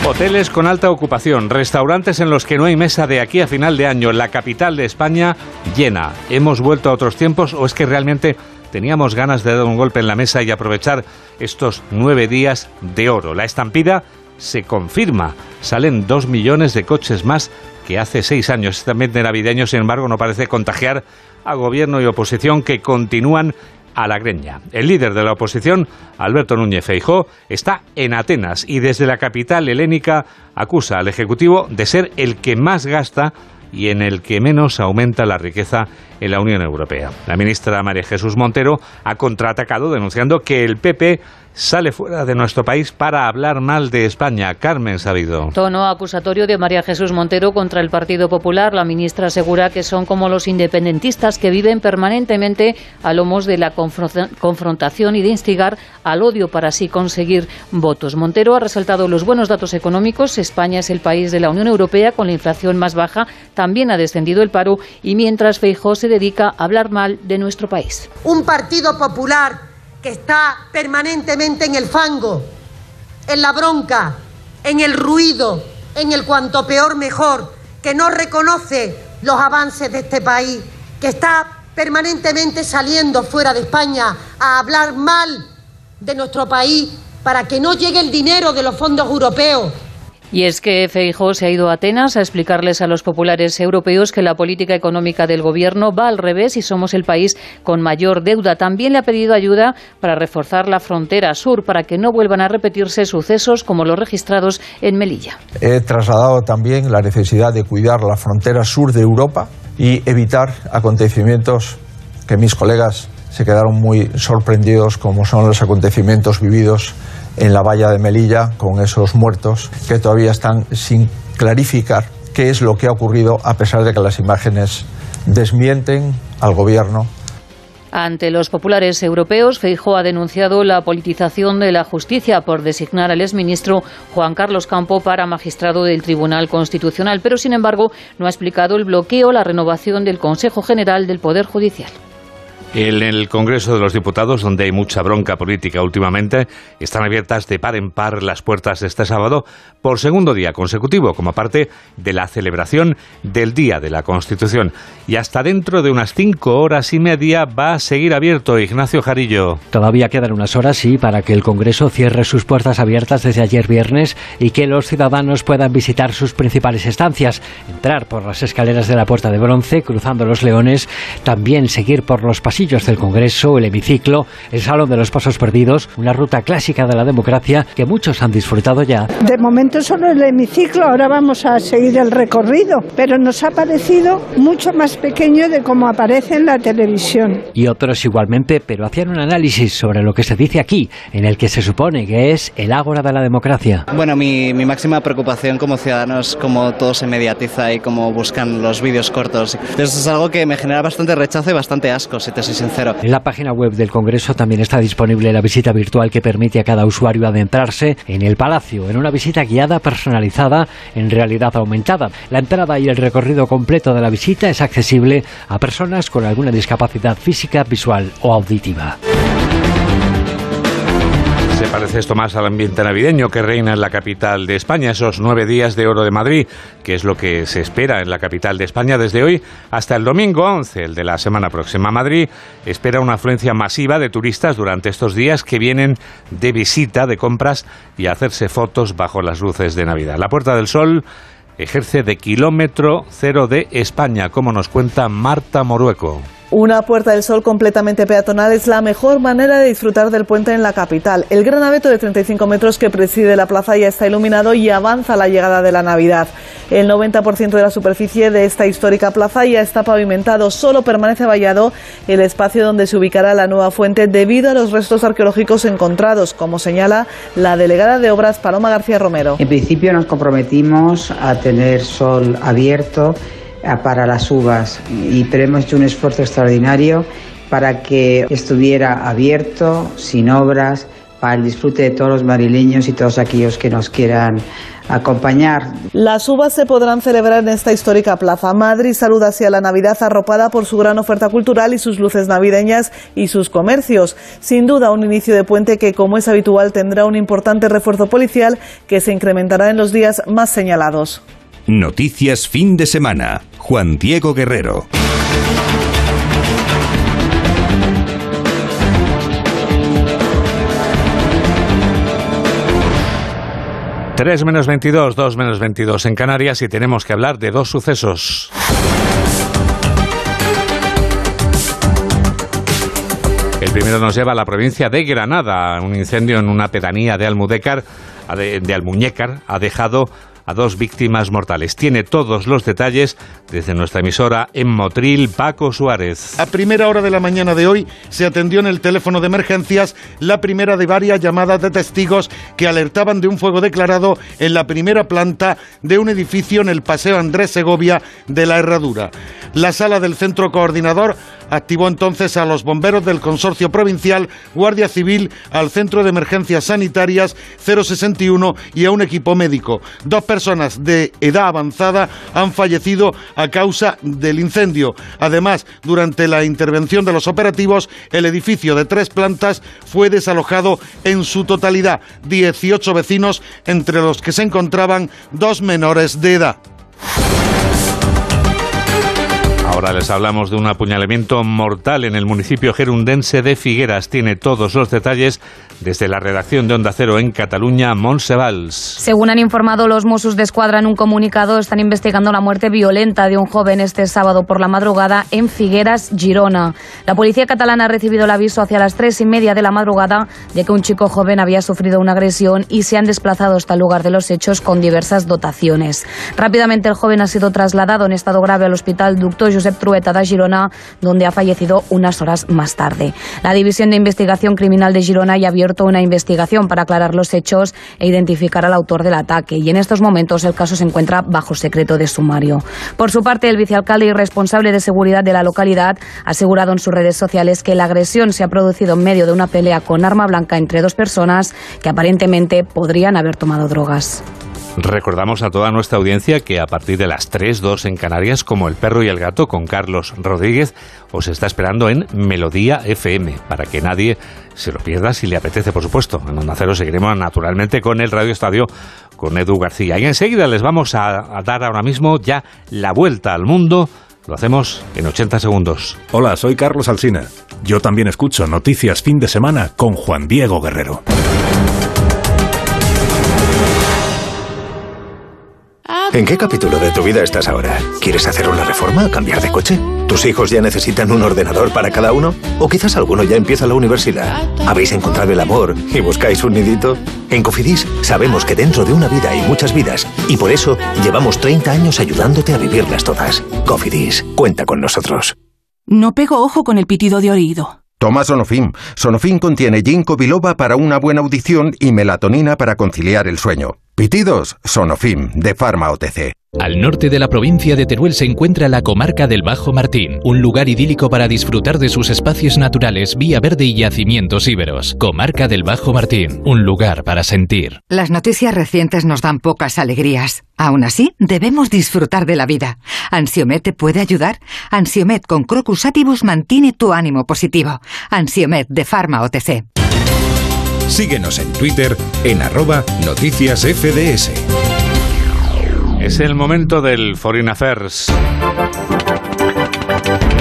Hoteles con alta ocupación, restaurantes en los que no hay mesa de aquí a final de año, la capital de España llena. ¿Hemos vuelto a otros tiempos o es que realmente teníamos ganas de dar un golpe en la mesa y aprovechar estos nueve días de oro. La estampida se confirma. Salen dos millones de coches más que hace seis años. Este ambiente navideño, sin embargo, no parece contagiar a gobierno y oposición que continúan a la greña. El líder de la oposición, Alberto Núñez Feijó, está en Atenas y desde la capital helénica acusa al Ejecutivo de ser el que más gasta y en el que menos aumenta la riqueza en la Unión Europea. La ministra María Jesús Montero ha contraatacado denunciando que el PP sale fuera de nuestro país para hablar mal de España. Carmen Sabido. Tono acusatorio de María Jesús Montero contra el Partido Popular. La ministra asegura que son como los independentistas que viven permanentemente a lomos de la confrontación y de instigar al odio para así conseguir votos. Montero ha resaltado los buenos datos económicos. España es el país de la Unión Europea con la inflación más baja. También ha descendido el paro y mientras Feijó se dedica a hablar mal de nuestro país. Un Partido Popular que está permanentemente en el fango, en la bronca, en el ruido, en el cuanto peor mejor, que no reconoce los avances de este país, que está permanentemente saliendo fuera de España a hablar mal de nuestro país para que no llegue el dinero de los fondos europeos, y es que Feijóo se ha ido a Atenas a explicarles a los populares europeos que la política económica del gobierno va al revés y somos el país con mayor deuda. También le ha pedido ayuda para reforzar la frontera sur para que no vuelvan a repetirse sucesos como los registrados en Melilla. He trasladado también la necesidad de cuidar la frontera sur de Europa y evitar acontecimientos que mis colegas se quedaron muy sorprendidos como son los acontecimientos vividos en la valla de Melilla con esos muertos que todavía están sin clarificar qué es lo que ha ocurrido a pesar de que las imágenes desmienten al gobierno ante los populares europeos, Feijóo ha denunciado la politización de la justicia por designar al exministro Juan Carlos Campo para magistrado del Tribunal Constitucional, pero sin embargo no ha explicado el bloqueo, la renovación del Consejo General del Poder Judicial. En el Congreso de los Diputados, donde hay mucha bronca política últimamente, están abiertas de par en par las puertas este sábado por segundo día consecutivo, como parte de la celebración del Día de la Constitución. Y hasta dentro de unas cinco horas y media va a seguir abierto Ignacio Jarillo. Todavía quedan unas horas, sí, para que el Congreso cierre sus puertas abiertas desde ayer viernes y que los ciudadanos puedan visitar sus principales estancias, entrar por las escaleras de la Puerta de Bronce, cruzando los Leones, también seguir por los pasillos del Congreso, el hemiciclo, el Salón de los Pasos Perdidos, una ruta clásica de la democracia que muchos han disfrutado ya. De momento solo el hemiciclo, ahora vamos a seguir el recorrido, pero nos ha parecido mucho más pequeño de como aparece en la televisión. Y otros igualmente, pero hacían un análisis sobre lo que se dice aquí, en el que se supone que es el ágora de la democracia. Bueno, mi, mi máxima preocupación como ciudadano es cómo todo se mediatiza y cómo buscan los vídeos cortos. Eso es algo que me genera bastante rechazo y bastante asco, si te soy En la página web del Congreso también está disponible la visita virtual que permite a cada usuario adentrarse en el Palacio, en una visita guiada personalizada en realidad aumentada. La entrada y el recorrido completo de la visita es accesible a personas con alguna discapacidad física, visual o auditiva. Parece esto más al ambiente navideño que reina en la capital de España, esos nueve días de oro de Madrid, que es lo que se espera en la capital de España desde hoy hasta el domingo 11, el de la semana próxima. Madrid espera una afluencia masiva de turistas durante estos días que vienen de visita, de compras y a hacerse fotos bajo las luces de Navidad. La Puerta del Sol ejerce de kilómetro cero de España, como nos cuenta Marta Morueco. Una Puerta del Sol completamente peatonal es la mejor manera de disfrutar del puente en la capital. El gran abeto de 35 metros que preside la plaza ya está iluminado y avanza la llegada de la Navidad. El 90% de la superficie de esta histórica plaza ya está pavimentado. Solo permanece vallado el espacio donde se ubicará la nueva fuente debido a los restos arqueológicos encontrados, como señala la delegada de Obras Paloma García Romero. En principio nos comprometimos a tener sol abierto para las uvas, y, pero hemos hecho un esfuerzo extraordinario para que estuviera abierto, sin obras, para el disfrute de todos los marileños y todos aquellos que nos quieran acompañar. Las uvas se podrán celebrar en esta histórica plaza. Madrid saluda hacia la Navidad arropada por su gran oferta cultural y sus luces navideñas y sus comercios. Sin duda, un inicio de puente que, como es habitual, tendrá un importante refuerzo policial que se incrementará en los días más señalados. Noticias fin de semana. Juan Diego Guerrero. Tres menos 22, 2 menos 22 en Canarias y tenemos que hablar de dos sucesos. El primero nos lleva a la provincia de Granada. Un incendio en una pedanía de de Almuñécar, ha dejado a dos víctimas mortales. Tiene todos los detalles desde nuestra emisora en Motril, Paco Suárez. A primera hora de la mañana de hoy se atendió en el teléfono de emergencias la primera de varias llamadas de testigos que alertaban de un fuego declarado en la primera planta de un edificio en el Paseo Andrés Segovia de la Herradura. La sala del centro coordinador activó entonces a los bomberos del Consorcio Provincial, Guardia Civil, al Centro de Emergencias Sanitarias 061 y a un equipo médico. Dos personas de edad avanzada han fallecido a causa del incendio. Además, durante la intervención de los operativos, el edificio de tres plantas fue desalojado en su totalidad. 18 vecinos, entre los que se encontraban dos menores de edad. Ahora les hablamos de un apuñalamiento mortal en el municipio gerundense de Figueras. Tiene todos los detalles desde la redacción de Onda Cero en Cataluña, Monsevals. Según han informado los Mossos de Escuadra en un comunicado, están investigando la muerte violenta de un joven este sábado por la madrugada en Figueras, Girona. La policía catalana ha recibido el aviso hacia las tres y media de la madrugada de que un chico joven había sufrido una agresión y se han desplazado hasta el lugar de los hechos con diversas dotaciones. Rápidamente el joven ha sido trasladado en estado grave al hospital Doctor Josep Trueta de Girona, donde ha fallecido unas horas más tarde. La División de Investigación Criminal de Girona ya vio abierto una investigación para aclarar los hechos e identificar al autor del ataque. Y en estos momentos el caso se encuentra bajo secreto de sumario. Por su parte, el vicealcalde y responsable de seguridad de la localidad ha asegurado en sus redes sociales que la agresión se ha producido en medio de una pelea con arma blanca entre dos personas que aparentemente podrían haber tomado drogas. Recordamos a toda nuestra audiencia que a partir de las 3, 2 en Canarias, como El perro y el gato con Carlos Rodríguez, os está esperando en Melodía FM, para que nadie se lo pierda si le apetece, por supuesto. En Onda Cero seguiremos naturalmente con el Radio Estadio con Edu García. Y enseguida les vamos a, a dar ahora mismo ya la vuelta al mundo. Lo hacemos en 80 segundos. Hola, soy Carlos Alsina. Yo también escucho Noticias Fin de Semana con Juan Diego Guerrero. ¿En qué capítulo de tu vida estás ahora? ¿Quieres hacer una reforma? ¿Cambiar de coche? ¿Tus hijos ya necesitan un ordenador para cada uno? ¿O quizás alguno ya empieza la universidad? ¿Habéis encontrado el amor y buscáis un nidito? En Cofidis sabemos que dentro de una vida hay muchas vidas y por eso llevamos 30 años ayudándote a vivirlas todas. Cofidis, cuenta con nosotros. No pego ojo con el pitido de oído. Toma Sonofim. Sonofim contiene ginkgo biloba para una buena audición y melatonina para conciliar el sueño. Pitidos, Sonofim, de Pharma OTC. Al norte de la provincia de Teruel se encuentra la comarca del Bajo Martín, un lugar idílico para disfrutar de sus espacios naturales, vía verde y yacimientos íberos. Comarca del Bajo Martín, un lugar para sentir. Las noticias recientes nos dan pocas alegrías. Aún así, debemos disfrutar de la vida. ¿Ansiomet te puede ayudar? Ansiomet con Crocus Atibus mantiene tu ánimo positivo. Ansiomet de Pharma OTC. Síguenos en Twitter en arroba noticias FDS. Es el momento del Foreign Affairs.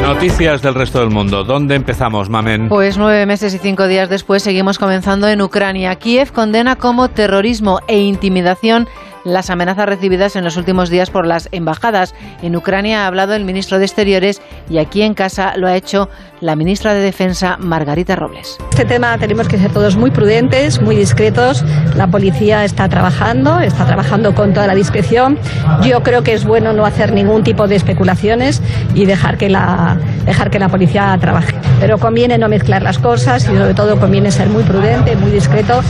Noticias del resto del mundo. ¿Dónde empezamos, Mamen? Pues nueve meses y cinco días después seguimos comenzando en Ucrania. Kiev condena como terrorismo e intimidación las amenazas recibidas en los últimos días por las embajadas. En Ucrania ha hablado el ministro de Exteriores y aquí en casa lo ha hecho la ministra de Defensa, Margarita Robles. Este tema tenemos que ser todos muy prudentes, muy discretos. La policía está trabajando, está trabajando con toda la discreción. Yo creo que es bueno no hacer ningún tipo de especulaciones y dejar que la, dejar que la policía trabaje. Pero conviene no mezclar las cosas y sobre todo conviene ser muy prudente, muy discreto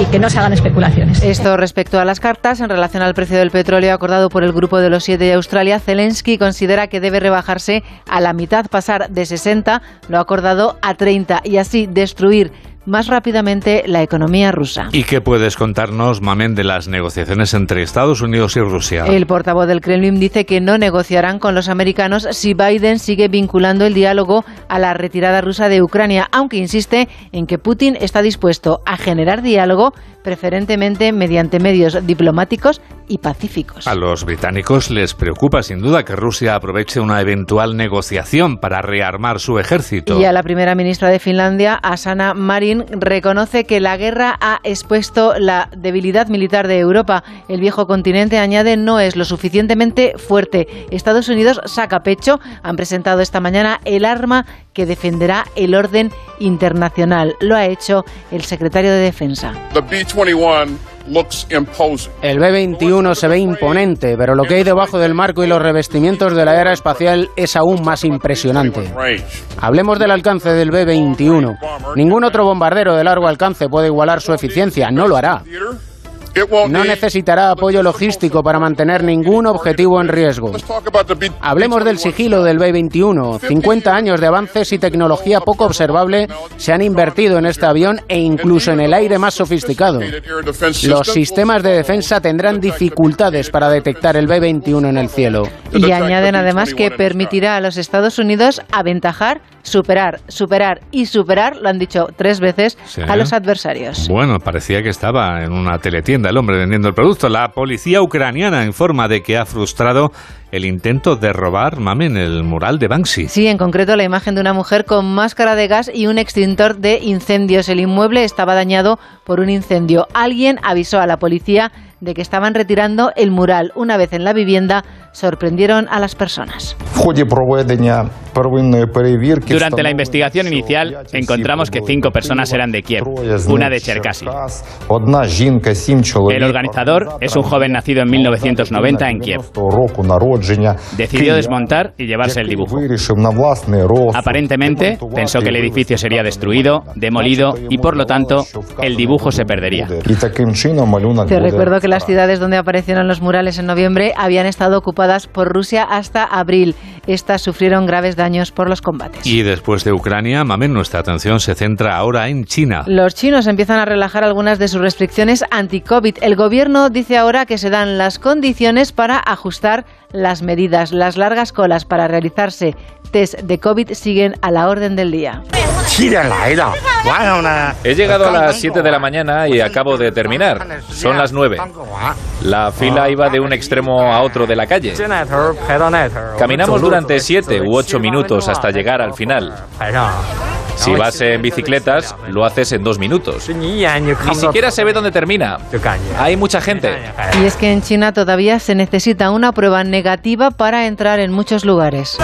y que no se hagan especulaciones. Esto respecto a las cartas en relación al precio del petróleo acordado por el Grupo de los Siete de Australia, Zelensky considera que debe rebajarse a la mitad, pasar de 60, lo ha acordado, a 30 y así destruir más rápidamente la economía rusa. ¿Y qué puedes contarnos, Mamen, de las negociaciones entre Estados Unidos y Rusia? El portavoz del Kremlin dice que no negociarán con los americanos si Biden sigue vinculando el diálogo a la retirada rusa de Ucrania, aunque insiste en que Putin está dispuesto a generar diálogo preferentemente mediante medios diplomáticos y pacíficos. A los británicos les preocupa sin duda que Rusia aproveche una eventual negociación para rearmar su ejército. Y a la primera ministra de Finlandia, Asana Marin, reconoce que la guerra ha expuesto la debilidad militar de Europa. El viejo continente, añade, no es lo suficientemente fuerte. Estados Unidos saca pecho. Han presentado esta mañana el arma que defenderá el orden internacional. Lo ha hecho el secretario de Defensa. El B-21 se ve imponente, pero lo que hay debajo del marco y los revestimientos de la era espacial es aún más impresionante. Hablemos del alcance del B-21. Ningún otro bombardero de largo alcance puede igualar su eficiencia, no lo hará. No necesitará apoyo logístico para mantener ningún objetivo en riesgo. Hablemos del sigilo del B-21. 50 años de avances y tecnología poco observable se han invertido en este avión e incluso en el aire más sofisticado. Los sistemas de defensa tendrán dificultades para detectar el B-21 en el cielo. Y añaden además que permitirá a los Estados Unidos aventajar, superar, superar y superar, lo han dicho tres veces, Sí. a los adversarios. Bueno, parecía que estaba en una teletienda el hombre vendiendo el producto. La policía ucraniana informa de que ha frustrado el intento de robar, mamen, el mural de Banksy. Sí, en concreto la imagen de una mujer con máscara de gas y un extintor de incendios. El inmueble estaba dañado por un incendio. Alguien avisó a la policía de que estaban retirando el mural. Una vez en la vivienda, sorprendieron a las personas. Durante la investigación inicial encontramos que cinco personas eran de Kiev, una de Cherkasy. El organizador es un joven nacido en 1990 en Kiev. Decidió desmontar y llevarse el dibujo. Aparentemente pensó que el edificio sería destruido, demolido y por lo tanto el dibujo se perdería. Te recuerdo que las ciudades donde aparecieron los murales en noviembre habían estado ocupadas por Rusia hasta abril. Estas sufrieron graves daños por los combates. Y después de Ucrania, Mamen, nuestra atención se centra ahora en China. Los chinos empiezan a relajar algunas de sus restricciones anti-COVID. El gobierno dice ahora que se dan las condiciones para ajustar las medidas. Las largas colas para realizarse test de COVID siguen a la orden del día. He llegado a las 7 de la mañana y acabo de terminar. Son las 9. La fila iba de un extremo a otro de la calle. Caminamos durante 7 u 8 minutos hasta llegar al final. Si vas en bicicletas, lo haces en dos minutos. Ni siquiera se ve dónde termina. Hay mucha gente. Y es que en China todavía se necesita una prueba negativa para entrar en muchos lugares.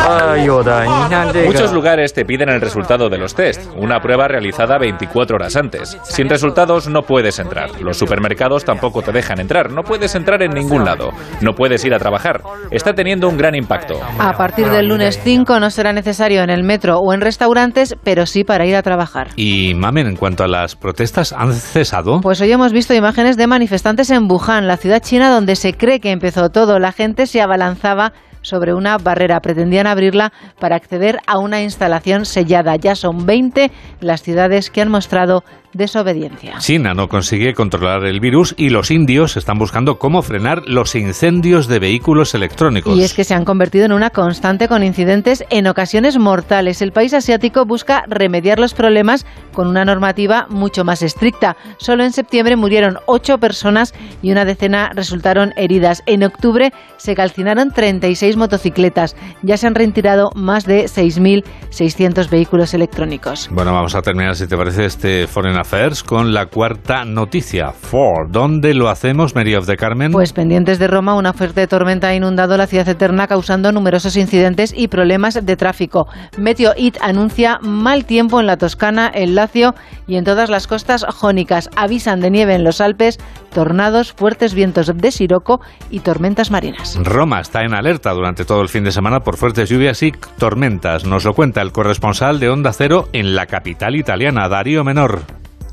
Muchos lugares te piden el resultado de los test, una prueba realizada 24 horas antes. Sin resultados no puedes entrar. Los supermercados tampoco te dejan entrar. No puedes entrar en ningún lado. No puedes ir a trabajar. Está teniendo un gran impacto. A partir del lunes 5 no será necesario en el metro o en restaurantes, pero sí para ir a trabajar. Y Mamen, en cuanto a las protestas, ¿han cesado? Pues hoy hemos visto imágenes de manifestantes en Wuhan, la ciudad china donde se cree que empezó todo. La gente se abalanzaba sobre una barrera. Pretendían abrirla para acceder a una instalación sellada. Ya son 20 las ciudades que han mostrado desobediencia. China no consigue controlar el virus y los indios están buscando cómo frenar los incendios de vehículos electrónicos. Y es que se han convertido en una constante con incidentes en ocasiones mortales. El país asiático busca remediar los problemas con una normativa mucho más estricta. Solo en septiembre murieron ocho personas y una decena resultaron heridas. En octubre se calcinaron 36 motocicletas. Ya se han retirado más de 6.600 vehículos electrónicos. Bueno, vamos a terminar, si te parece, este Foreign Affairs con la cuarta noticia. Ford. ¿Dónde lo hacemos, Mary of the Carmen? Pues pendientes de Roma, una fuerte tormenta ha inundado la ciudad eterna causando numerosos incidentes y problemas de tráfico. Meteo It anuncia mal tiempo en la Toscana, el Lacio y en todas las costas jónicas. Avisan de nieve en los Alpes, tornados, fuertes vientos de siroco y tormentas marinas. Roma está en alerta durante todo el fin de semana por fuertes lluvias y tormentas. Nos lo cuenta el corresponsal de Onda Cero en la capital italiana, Darío Menor.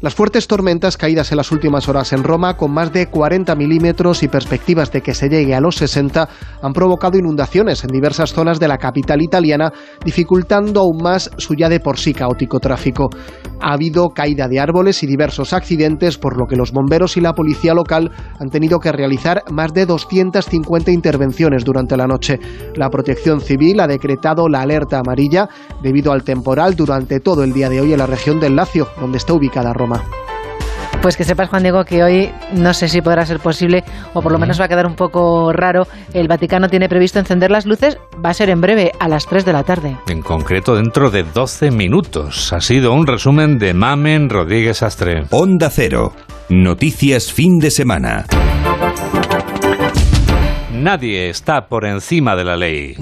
Las fuertes tormentas caídas en las últimas horas en Roma, con más de 40 milímetros y perspectivas de que se llegue a los 60, han provocado inundaciones en diversas zonas de la capital italiana, dificultando aún más su ya de por sí caótico tráfico. Ha habido caída de árboles y diversos accidentes, por lo que los bomberos y la policía local han tenido que realizar más de 250 intervenciones durante la noche. La protección civil ha decretado la alerta amarilla debido al temporal durante todo el día de hoy en la región del Lacio, donde está ubicada Roma. Pues que sepas, Juan Diego, que hoy no sé si podrá ser posible, o por lo menos va a quedar un poco raro. El Vaticano tiene previsto encender las luces, va a ser en breve, a las 3 de la tarde. En concreto, dentro de 12 minutos. Ha sido un resumen de Mamen Rodríguez Astre. Onda Cero. Noticias fin de semana. Nadie está por encima de la ley.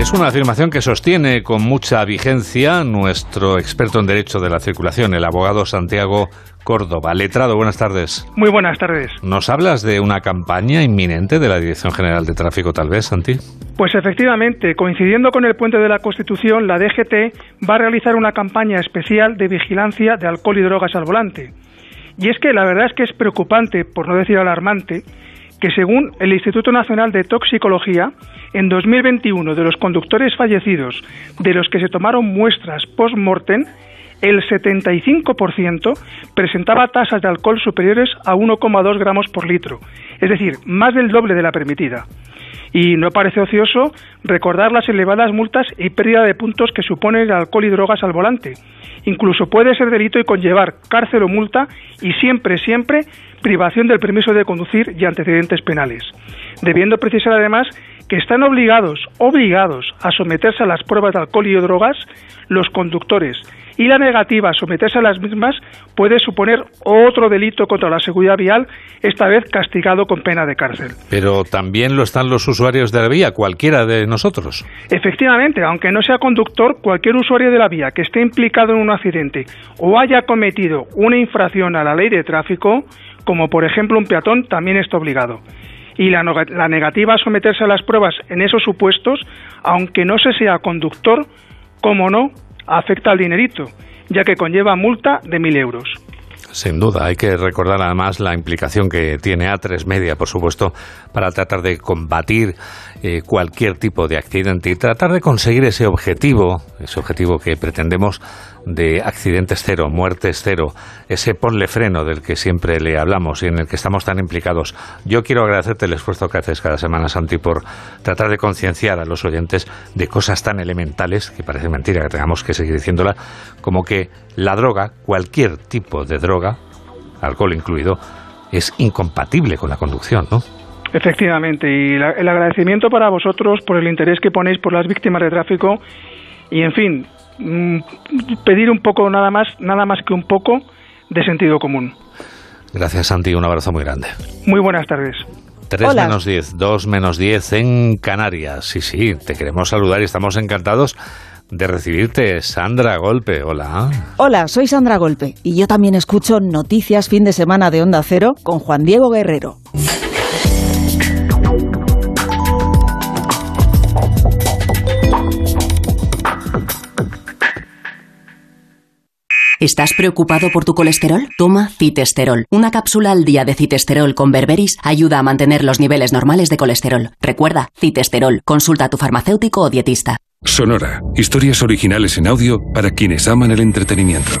Es una afirmación que sostiene con mucha vigencia nuestro experto en Derecho de la Circulación, el abogado Santiago Córdoba. Letrado, buenas tardes. Muy buenas tardes. ¿Nos hablas de una campaña inminente de la Dirección General de Tráfico, tal vez, Santi? Pues efectivamente, coincidiendo con el puente de la Constitución, la DGT va a realizar una campaña especial de vigilancia de alcohol y drogas al volante. Y es que la verdad es que es preocupante, por no decir alarmante, que según el Instituto Nacional de Toxicología, en 2021 de los conductores fallecidos de los que se tomaron muestras post-mortem, el 75% presentaba tasas de alcohol superiores a 1,2 gramos por litro, es decir, más del doble de la permitida. Y no parece ocioso recordar las elevadas multas y pérdida de puntos que supone el alcohol y drogas al volante. Incluso puede ser delito y conllevar cárcel o multa y siempre, siempre privación del permiso de conducir y antecedentes penales. Debiendo precisar además que están obligados, obligados a someterse a las pruebas de alcohol y drogas los conductores y la negativa a someterse a las mismas puede suponer otro delito contra la seguridad vial, esta vez castigado con pena de cárcel. Pero también lo están los usuarios de la vía, cualquiera de nosotros. Efectivamente, aunque no sea conductor, cualquier usuario de la vía que esté implicado en un accidente o haya cometido una infracción a la ley de tráfico, como por ejemplo un peatón, también está obligado y la, negativa a someterse a las pruebas en esos supuestos, aunque no se sea conductor, como no, afecta al dinerito, ya que conlleva multa de mil euros. Sin duda, hay que recordar además la implicación que tiene A3 Media, por supuesto, para tratar de combatir eh, cualquier tipo de accidente y tratar de conseguir ese objetivo, ese objetivo que pretendemos de accidentes cero, muertes cero, ese ponle freno del que siempre le hablamos y en el que estamos tan implicados. Yo quiero agradecerte el esfuerzo que haces cada semana, Santi, por tratar de concienciar a los oyentes de cosas tan elementales, que parece mentira que tengamos que seguir diciéndola, como que la droga, cualquier tipo de droga, alcohol incluido, es incompatible con la conducción, ¿no? Efectivamente, y el agradecimiento para vosotros por el interés que ponéis por las víctimas de tráfico y, en fin, pedir un poco nada más, nada más que un poco de sentido común. Gracias, Santi. Un abrazo muy grande. Muy buenas tardes. 3 menos 10, 2 menos 10 en Canarias. Sí, sí, te queremos saludar y estamos encantados de recibirte. Sandra Golpe, hola. Hola, soy Sandra Golpe y yo también escucho Noticias Fin de Semana de Onda Cero con Juan Diego Guerrero. ¿Estás preocupado por tu colesterol? Toma citesterol. Una cápsula al día de citesterol con berberis ayuda a mantener los niveles normales de colesterol. Recuerda, citesterol. Consulta a tu farmacéutico o dietista. Sonora. Historias originales en audio para quienes aman el entretenimiento.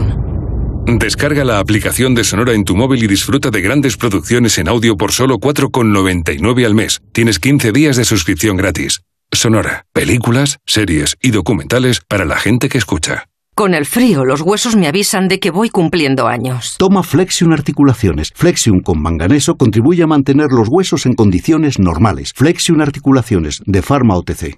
Descarga la aplicación de Sonora en tu móvil y disfruta de grandes producciones en audio por solo 4,99 al mes. Tienes 15 días de suscripción gratis. Sonora, películas, series y documentales para la gente que escucha. Con el frío, los huesos me avisan de que voy cumpliendo años. Toma Flexion Articulaciones. Flexion con manganeso contribuye a mantener los huesos en condiciones normales. Flexion Articulaciones, de Pharma OTC.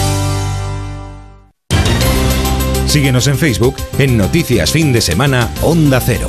Síguenos en Facebook en Noticias Fin de Semana Onda Cero.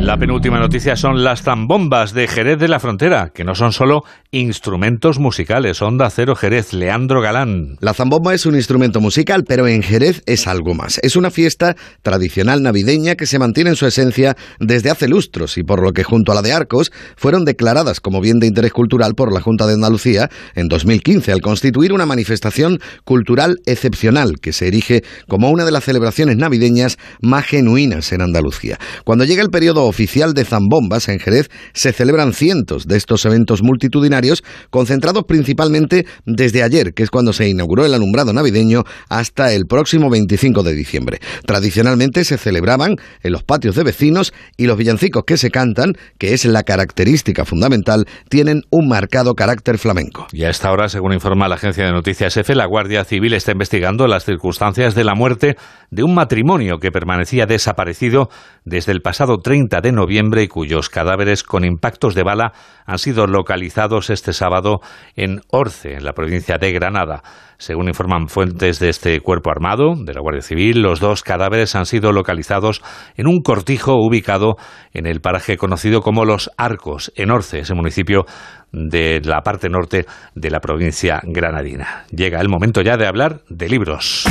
La penúltima noticia son las zambombas de Jerez de la Frontera, que no son solo instrumentos musicales. Onda Cero Jerez, Leandro Galán. La zambomba es un instrumento musical, pero en Jerez es algo más. Es una fiesta tradicional navideña que se mantiene en su esencia desde hace lustros y por lo que junto a la de Arcos fueron declaradas como bien de interés cultural por la Junta de Andalucía en 2015 al constituir una manifestación cultural excepcional que se erige como una de las celebraciones navideñas más genuinas en Andalucía. Cuando llega el periodo oficial de zambombas en Jerez se celebran cientos de estos eventos multitudinarios concentrados principalmente desde ayer, que es cuando se inauguró el alumbrado navideño, hasta el próximo 25 de diciembre. Tradicionalmente se celebraban en los patios de vecinos y los villancicos que se cantan, que es la característica fundamental, tienen un marcado carácter flamenco. Y a esta hora, según informa la agencia de noticias EFE, la Guardia Civil está investigando las circunstancias de la muerte de un matrimonio que permanecía desaparecido desde el pasado 30 de noviembre y cuyos cadáveres con impactos de bala han sido localizados este sábado en Orce, en la provincia de Granada. Según informan fuentes de este cuerpo armado, de la Guardia Civil, los dos cadáveres han sido localizados en un cortijo ubicado en el paraje conocido como Los Arcos, en Orce, ese municipio de la parte norte de la provincia granadina. Llega el momento ya de hablar de libros.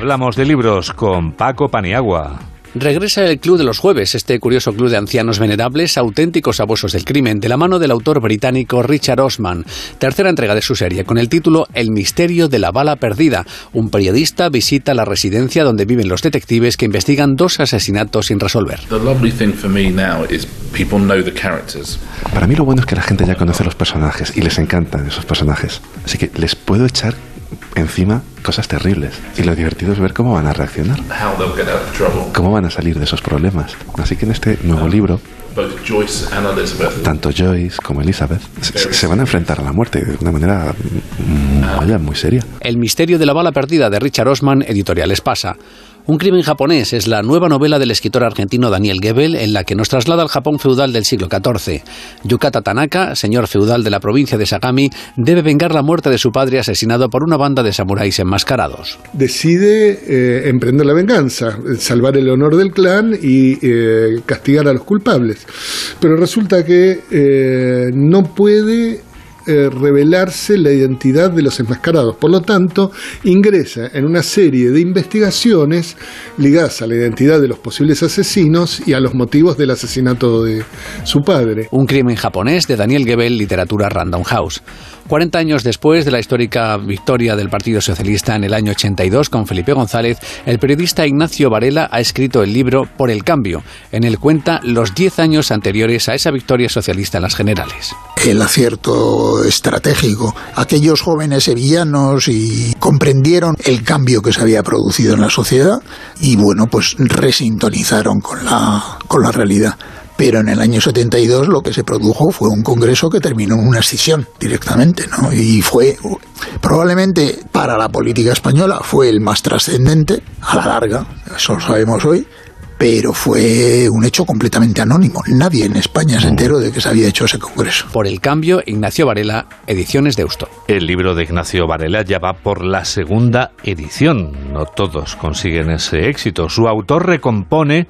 Hablamos de libros con Paco Paniagua. Regresa el Club de los Jueves, este curioso club de ancianos venerables, auténticos abusos del crimen, de la mano del autor británico Richard Osman. Tercera entrega de su serie, con el título El misterio de la bala perdida. Un periodista visita la residencia donde viven los detectives que investigan dos asesinatos sin resolver. Para mí lo bueno es que la gente ya conoce los personajes y les encantan esos personajes. Así que les puedo echar encima cosas terribles. Y lo divertido es ver cómo van a reaccionar. Cómo van a salir de esos problemas. Así que en este nuevo libro, tanto Joyce como Elizabeth se, van a enfrentar a la muerte de una manera mm, muy seria. El misterio de la bala perdida de Richard Osman, editoriales pasa. Un crimen japonés es la nueva novela del escritor argentino Daniel Gebel en la que nos traslada al Japón feudal del siglo XIV. Yukata Tanaka, señor feudal de la provincia de Sagami, debe vengar la muerte de su padre asesinado por una banda de samuráis enmascarados. Decide eh, emprender la venganza, salvar el honor del clan y eh, castigar a los culpables. Pero resulta que eh, no puede eh, revelarse la identidad de los enmascarados. Por lo tanto, ingresa en una serie de investigaciones ligadas a la identidad de los posibles asesinos y a los motivos del asesinato de su padre. Un crimen japonés de Daniel Gebel, literatura Random House. 40 años después de la histórica victoria del Partido Socialista en el año 82 con Felipe González, el periodista Ignacio Varela ha escrito el libro Por el Cambio. En él cuenta los 10 años anteriores a esa victoria socialista en las generales. El acierto estratégico. Aquellos jóvenes sevillanos y comprendieron el cambio que se había producido en la sociedad y bueno, pues resintonizaron con la, con la realidad. Pero en el año 72 lo que se produjo fue un congreso que terminó en una escisión directamente, ¿no? Y fue probablemente para la política española fue el más trascendente a la larga, eso lo sabemos hoy, pero fue un hecho completamente anónimo. Nadie en España se enteró de que se había hecho ese congreso. Por el cambio, Ignacio Varela, Ediciones de Eusto. El libro de Ignacio Varela ya va por la segunda edición. No todos consiguen ese éxito. Su autor recompone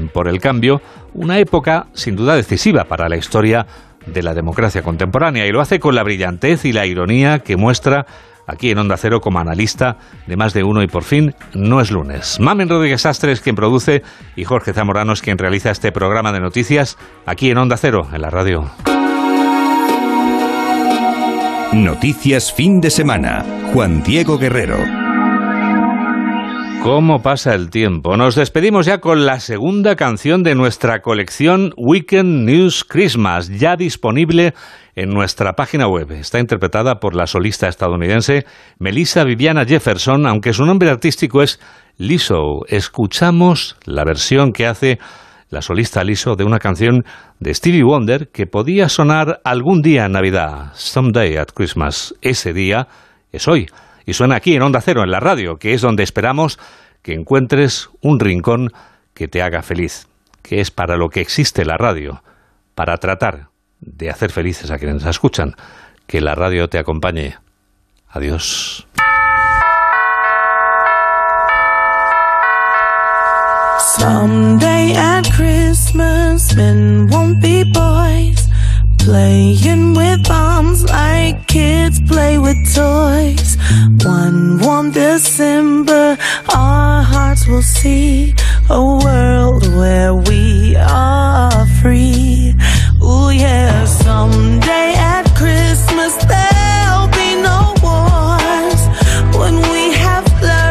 Por el Cambio, una época sin duda decisiva para la historia de la democracia contemporánea y lo hace con la brillantez y la ironía que muestra aquí en Onda Cero como analista de más de uno y por fin no es lunes. Mamen Rodríguez Astres quien produce y Jorge Zamorano es quien realiza este programa de noticias aquí en Onda Cero, en la radio. Noticias fin de semana. Juan Diego Guerrero. ¿Cómo pasa el tiempo? Nos despedimos ya con la segunda canción de nuestra colección Weekend News Christmas, ya disponible en nuestra página web. Está interpretada por la solista estadounidense Melissa Viviana Jefferson, aunque su nombre artístico es Liso. Escuchamos la versión que hace la solista Liso de una canción de Stevie Wonder que podía sonar algún día en Navidad, Someday at Christmas. Ese día es hoy y suena aquí en Onda Cero, en la radio, que es donde esperamos que encuentres un rincón que te haga feliz, que es para lo que existe la radio, para tratar de hacer felices a quienes la escuchan. Que la radio te acompañe. Adiós. Playing with bombs like kids play with toys. One warm December, our hearts will see a world where we are free. Oh yeah, someday at Christmas.